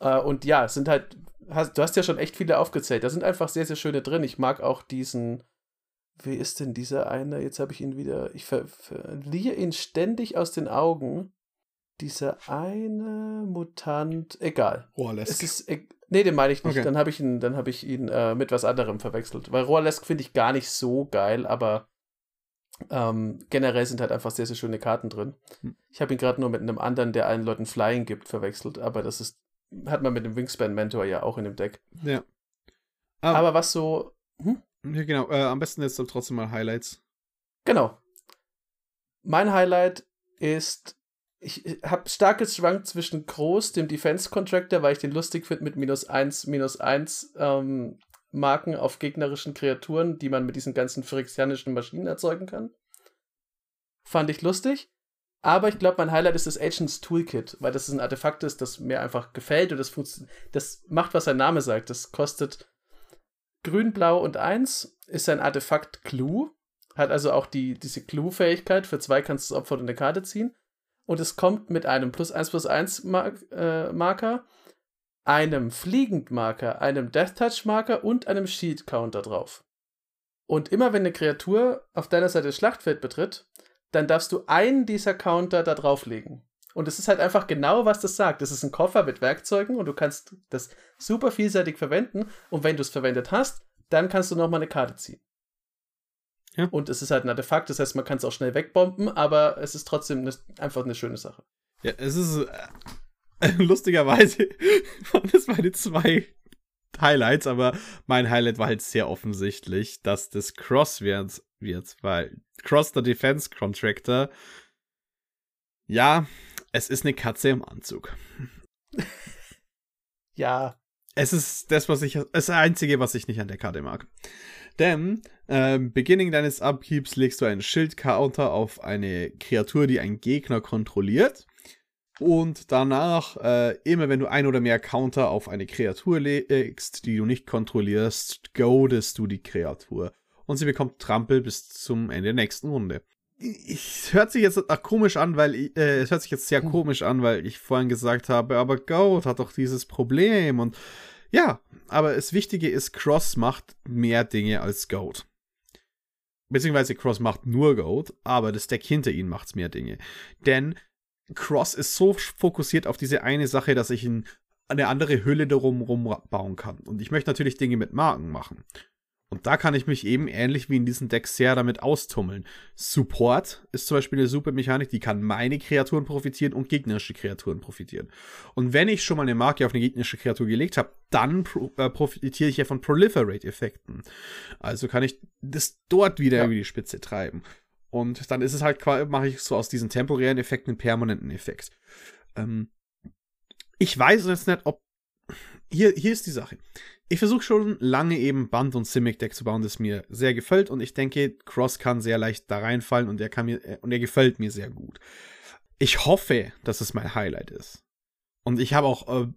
Äh, und ja, es sind halt, hast, du hast ja schon echt viele aufgezählt. Da sind einfach sehr, sehr schöne drin. Ich mag auch diesen, wie ist denn dieser eine? Jetzt habe ich ihn wieder, ich ver, verliere ihn ständig aus den Augen. Dieser eine Mutant, egal. Rohrlesk. Es ist, e, nee, den meine ich nicht. Okay. Dann habe ich ihn, dann habe ich ihn äh, mit was anderem verwechselt. Weil Rohrlesk finde ich gar nicht so geil, aber ähm, generell sind halt einfach sehr, sehr schöne Karten drin. Hm. Ich habe ihn gerade nur mit einem anderen, der allen Leuten Flying gibt, verwechselt, aber das ist, hat man mit dem Wingspan Mentor ja auch in dem Deck. Ja. Aber, aber was so. Hm? Ja, genau. Äh, am besten jetzt trotzdem mal Highlights. Genau. Mein Highlight ist, ich habe stark geschwankt zwischen Groß, dem Defense Contractor, weil ich den lustig finde mit minus 1, minus 1 ähm, Marken auf gegnerischen Kreaturen, die man mit diesen ganzen phyrexianischen Maschinen erzeugen kann. Fand ich lustig. Aber ich glaube, mein Highlight ist das Agents Toolkit, weil das ein Artefakt ist, das mir einfach gefällt und das, das macht, was sein Name sagt. Das kostet grün, blau und 1, ist ein Artefakt Clue, hat also auch die, diese Clue-Fähigkeit. Für zwei kannst du das Opfer und eine Karte ziehen. Und es kommt mit einem plus 1 plus 1 Mark äh, Marker einem Fliegendmarker, einem Death Touch Marker und einem Shield Counter drauf. Und immer wenn eine Kreatur auf deiner Seite das Schlachtfeld betritt, dann darfst du einen dieser Counter da drauflegen. Und es ist halt einfach genau, was das sagt. Das ist ein Koffer mit Werkzeugen und du kannst das super vielseitig verwenden. Und wenn du es verwendet hast, dann kannst du nochmal eine Karte ziehen. Ja. Und es ist halt ein Artefakt, das heißt, man kann es auch schnell wegbomben, aber es ist trotzdem eine, einfach eine schöne Sache. Ja, es ist äh, lustigerweise waren das meine zwei Highlights, aber mein Highlight war halt sehr offensichtlich, dass das Cross wird, wird weil Cross the Defense Contractor, ja, es ist eine Katze im Anzug. ja. Es ist das, was ich, das Einzige, was ich nicht an der Karte mag. Denn, äh, Beginning deines Upkeeps legst du einen Schild-Counter auf eine Kreatur, die ein Gegner kontrolliert. Und danach, äh, immer wenn du ein oder mehr Counter auf eine Kreatur legst, die du nicht kontrollierst, goadest du die Kreatur. Und sie bekommt Trampel bis zum Ende der nächsten Runde. Es hört sich jetzt komisch an, weil ich, äh, es hört sich jetzt sehr hm. komisch an, weil ich vorhin gesagt habe, aber Goat hat doch dieses Problem und ja, aber das Wichtige ist, Cross macht mehr Dinge als Goat. Beziehungsweise Cross macht nur Goat, aber das Deck hinter ihm macht mehr Dinge. Denn Cross ist so fokussiert auf diese eine Sache, dass ich ein, eine andere Hülle darum bauen kann. Und ich möchte natürlich Dinge mit Marken machen. Und da kann ich mich eben ähnlich wie in diesen Decks sehr damit austummeln. Support ist zum Beispiel eine super Mechanik, die kann meine Kreaturen profitieren und gegnerische Kreaturen profitieren. Und wenn ich schon mal eine Marke auf eine gegnerische Kreatur gelegt habe, dann äh, profitiere ich ja von Proliferate-Effekten. Also kann ich das dort wieder ja. über die Spitze treiben. Und dann ist es halt, mache ich so aus diesen temporären Effekten einen permanenten Effekt. Ähm, ich weiß jetzt nicht, ob. Hier, hier ist die Sache. Ich versuche schon lange eben Band- und Simic-Deck zu bauen, das mir sehr gefällt. Und ich denke, Cross kann sehr leicht da reinfallen und er kann mir, und er gefällt mir sehr gut. Ich hoffe, dass es mein Highlight ist. Und ich habe auch, äh,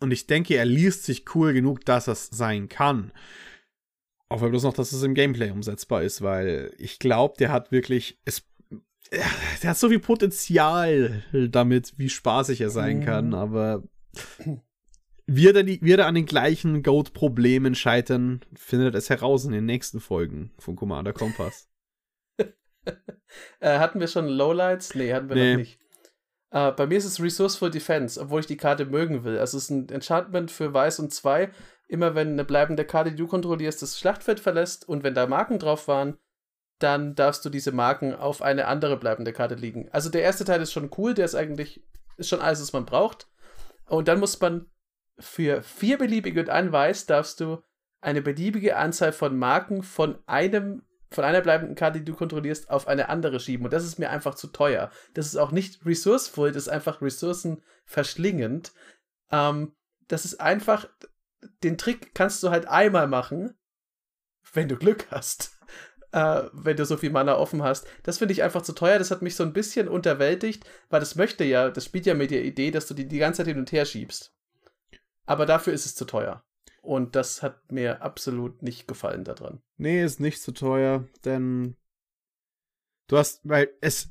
und ich denke, er liest sich cool genug, dass es sein kann. Auch bloß noch, dass es im Gameplay umsetzbar ist, weil ich glaube, der hat wirklich, es, der hat so viel Potenzial damit, wie spaßig er sein mhm. kann, aber wird er, die, wird er an den gleichen Goat-Problemen scheitern, findet es heraus in den nächsten Folgen von Commander Kompass. äh, hatten wir schon Lowlights? Nee, hatten wir nee. noch nicht. Uh, bei mir ist es Resourceful Defense, obwohl ich die Karte mögen will. Also es ist ein Enchantment für Weiß und 2. Immer wenn eine bleibende Karte, die du kontrollierst, das Schlachtfeld verlässt und wenn da Marken drauf waren, dann darfst du diese Marken auf eine andere bleibende Karte liegen. Also der erste Teil ist schon cool, der ist eigentlich, ist schon alles, was man braucht. Und dann muss man für vier beliebige und ein Weiß darfst du eine beliebige Anzahl von Marken von einem von einer bleibenden Karte, die du kontrollierst, auf eine andere schieben. Und das ist mir einfach zu teuer. Das ist auch nicht resourceful, das ist einfach ressourcenverschlingend. Ähm, das ist einfach, den Trick kannst du halt einmal machen, wenn du Glück hast. Äh, wenn du so viel Mana offen hast. Das finde ich einfach zu teuer. Das hat mich so ein bisschen unterwältigt, weil das möchte ja, das spielt ja mit der Idee, dass du die die ganze Zeit hin und her schiebst. Aber dafür ist es zu teuer. Und das hat mir absolut nicht gefallen daran. Nee, ist nicht zu teuer, denn du hast, weil es,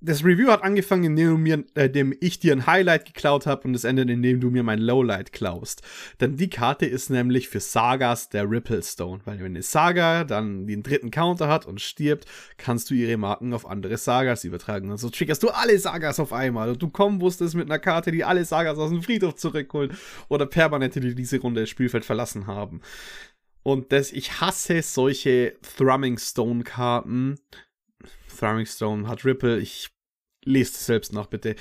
das Review hat angefangen, indem, du mir, äh, indem ich dir ein Highlight geklaut habe und es endet, indem du mir mein Lowlight klaust. Denn die Karte ist nämlich für Sagas der Ripplestone, weil wenn eine Saga dann den dritten Counter hat und stirbt, kannst du ihre Marken auf andere Sagas übertragen. Und so triggerst du alle Sagas auf einmal und du kommen wusstest mit einer Karte, die alle Sagas aus dem Friedhof zurückholt oder Permanente, die diese Runde das Spielfeld verlassen haben. Und das, ich hasse solche Thrumming Stone Karten, Throwing Stone hat Ripple. Ich lese es selbst nach, bitte.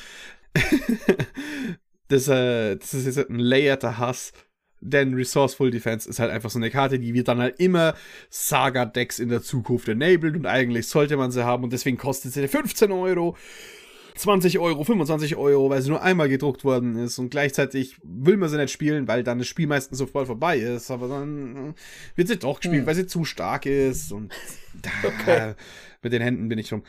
das, äh, das ist jetzt ein layerter Hass. Denn Resourceful Defense ist halt einfach so eine Karte, die wird dann halt immer Saga-Decks in der Zukunft enabled und eigentlich sollte man sie haben und deswegen kostet sie 15 Euro. 20 Euro, 25 Euro, weil sie nur einmal gedruckt worden ist und gleichzeitig will man sie nicht spielen, weil dann das Spiel meistens sofort vorbei ist, aber dann wird sie doch gespielt, hm. weil sie zu stark ist und okay. mit den Händen bin ich rum.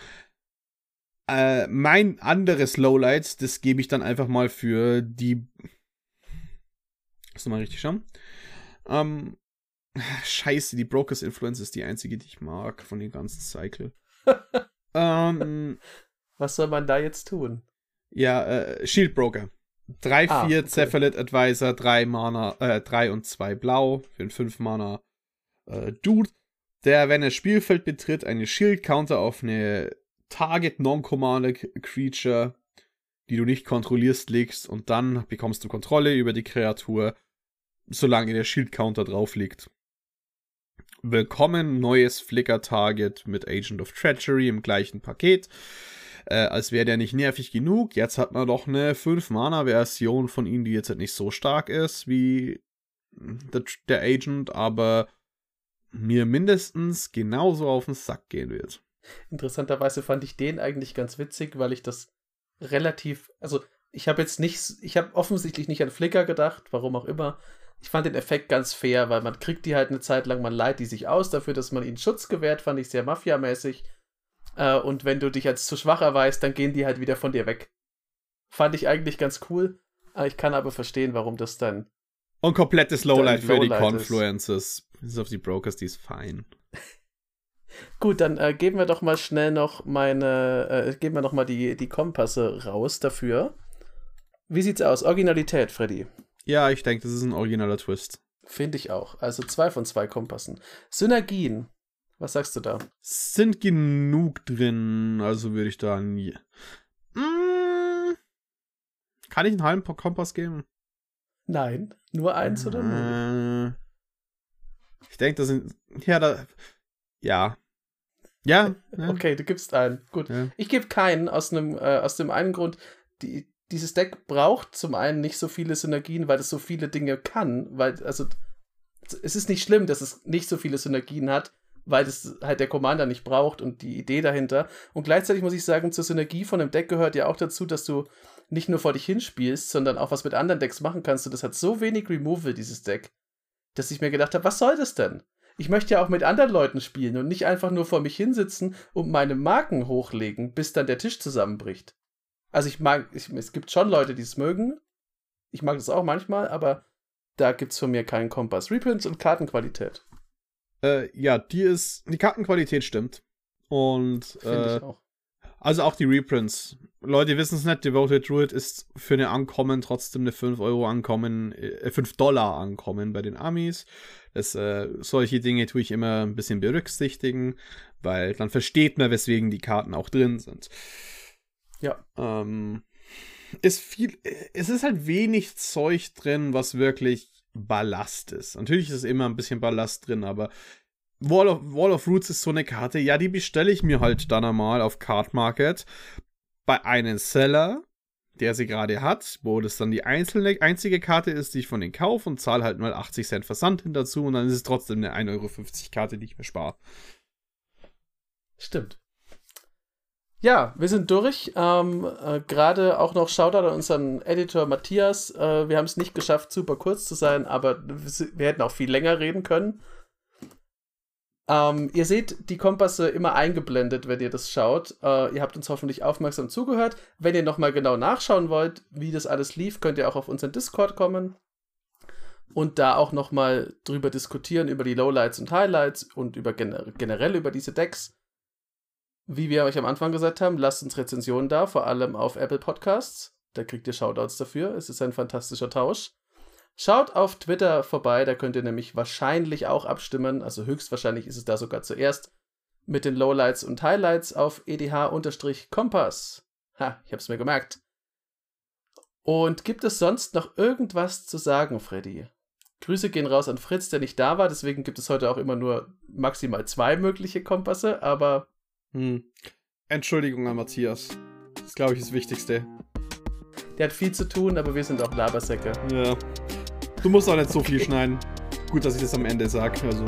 Äh, mein anderes Lowlight, das gebe ich dann einfach mal für die. Lass mal richtig schauen. Ähm, scheiße, die Brokers Influence ist die einzige, die ich mag von den ganzen Cycle. ähm, Was soll man da jetzt tun? Ja, äh, Shield Broker. 3, 4 ah, okay. Cephalid Advisor, 3 Mana, äh, 3 und 2 Blau für einen 5 Mana äh, Dude, der, wenn er Spielfeld betritt, eine Shield Counter auf eine Target Non-Commander Creature, die du nicht kontrollierst, legst und dann bekommst du Kontrolle über die Kreatur, solange der Shield Counter drauf liegt. Willkommen, neues Flicker Target mit Agent of Treachery im gleichen Paket. Äh, als wäre der nicht nervig genug. Jetzt hat man doch eine 5-Mana-Version von ihm, die jetzt halt nicht so stark ist wie der, der Agent, aber mir mindestens genauso auf den Sack gehen wird. Interessanterweise fand ich den eigentlich ganz witzig, weil ich das relativ, also ich habe jetzt nicht, ich habe offensichtlich nicht an Flickr gedacht, warum auch immer. Ich fand den Effekt ganz fair, weil man kriegt die halt eine Zeit lang, man leiht die sich aus dafür, dass man ihnen Schutz gewährt, fand ich sehr mafiamäßig. Äh, und wenn du dich als zu schwach erweist, dann gehen die halt wieder von dir weg. Fand ich eigentlich ganz cool. Ich kann aber verstehen, warum das dann. Und komplettes Lowlight für die Confluences. Bis auf die Brokers, die ist fein. Gut, dann äh, geben wir doch mal schnell noch meine, äh, geben wir noch mal die, die Kompasse raus dafür. Wie sieht's aus? Originalität, Freddy. Ja, ich denke, das ist ein originaler Twist. Finde ich auch. Also zwei von zwei Kompassen. Synergien. Was sagst du da? Sind genug drin, also würde ich da nie. Mmh, kann ich einen halben Kompass geben? Nein, nur eins oder null? Äh, ich denke, das sind. Ja, da. Ja. Ja. ja. Okay, du gibst einen. Gut. Ja. Ich gebe keinen aus, einem, äh, aus dem einen Grund, die, dieses Deck braucht zum einen nicht so viele Synergien, weil es so viele Dinge kann. Weil, also, es ist nicht schlimm, dass es nicht so viele Synergien hat, weil es halt der Commander nicht braucht und die Idee dahinter. Und gleichzeitig muss ich sagen, zur Synergie von einem Deck gehört ja auch dazu, dass du nicht nur vor dich hinspielst, sondern auch was mit anderen Decks machen kannst. Und das hat so wenig Removal, dieses Deck, dass ich mir gedacht habe, was soll das denn? Ich möchte ja auch mit anderen Leuten spielen und nicht einfach nur vor mich hinsitzen und meine Marken hochlegen, bis dann der Tisch zusammenbricht. Also ich mag, ich, es gibt schon Leute, die es mögen. Ich mag das auch manchmal, aber da gibt es von mir keinen Kompass. Reprints und Kartenqualität. Äh, ja, die ist, die Kartenqualität stimmt. Und äh, auch. also auch die Reprints. Leute wissen es nicht, Devoted Druid ist für eine Ankommen trotzdem eine 5 Euro Ankommen, äh, 5 Dollar Ankommen bei den Amis. Das, äh, solche Dinge tue ich immer ein bisschen berücksichtigen, weil dann versteht man, weswegen die Karten auch drin sind. Ja. Ähm, ist viel, es ist halt wenig Zeug drin, was wirklich Ballast ist. Natürlich ist immer ein bisschen Ballast drin, aber Wall of, Wall of Roots ist so eine Karte, ja, die bestelle ich mir halt dann einmal auf Card Market bei einem Seller, der sie gerade hat, wo das dann die einzelne, einzige Karte ist, die ich von denen kaufe und zahle halt mal 80 Cent Versand hin dazu und dann ist es trotzdem eine 1,50 Euro Karte, die ich mir spare. Stimmt. Ja, wir sind durch. Ähm, äh, Gerade auch noch Shoutout an unseren Editor Matthias. Äh, wir haben es nicht geschafft, super kurz zu sein, aber wir hätten auch viel länger reden können. Ähm, ihr seht die Kompasse immer eingeblendet, wenn ihr das schaut. Äh, ihr habt uns hoffentlich aufmerksam zugehört. Wenn ihr nochmal genau nachschauen wollt, wie das alles lief, könnt ihr auch auf unseren Discord kommen und da auch nochmal drüber diskutieren, über die Lowlights und Highlights und über gener generell über diese Decks. Wie wir euch am Anfang gesagt haben, lasst uns Rezensionen da, vor allem auf Apple Podcasts. Da kriegt ihr Shoutouts dafür. Es ist ein fantastischer Tausch. Schaut auf Twitter vorbei, da könnt ihr nämlich wahrscheinlich auch abstimmen. Also höchstwahrscheinlich ist es da sogar zuerst mit den Lowlights und Highlights auf edh-kompass. Ha, ich hab's mir gemerkt. Und gibt es sonst noch irgendwas zu sagen, Freddy? Grüße gehen raus an Fritz, der nicht da war, deswegen gibt es heute auch immer nur maximal zwei mögliche Kompasse, aber hm. Entschuldigung an Matthias. Das ist, glaube ich, das Wichtigste. Der hat viel zu tun, aber wir sind auch Labersäcke. Ja. Du musst auch nicht so viel schneiden. Gut, dass ich das am Ende sage. Also.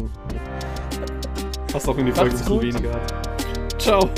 Hast auch in die Folge ein bisschen weniger. Ciao.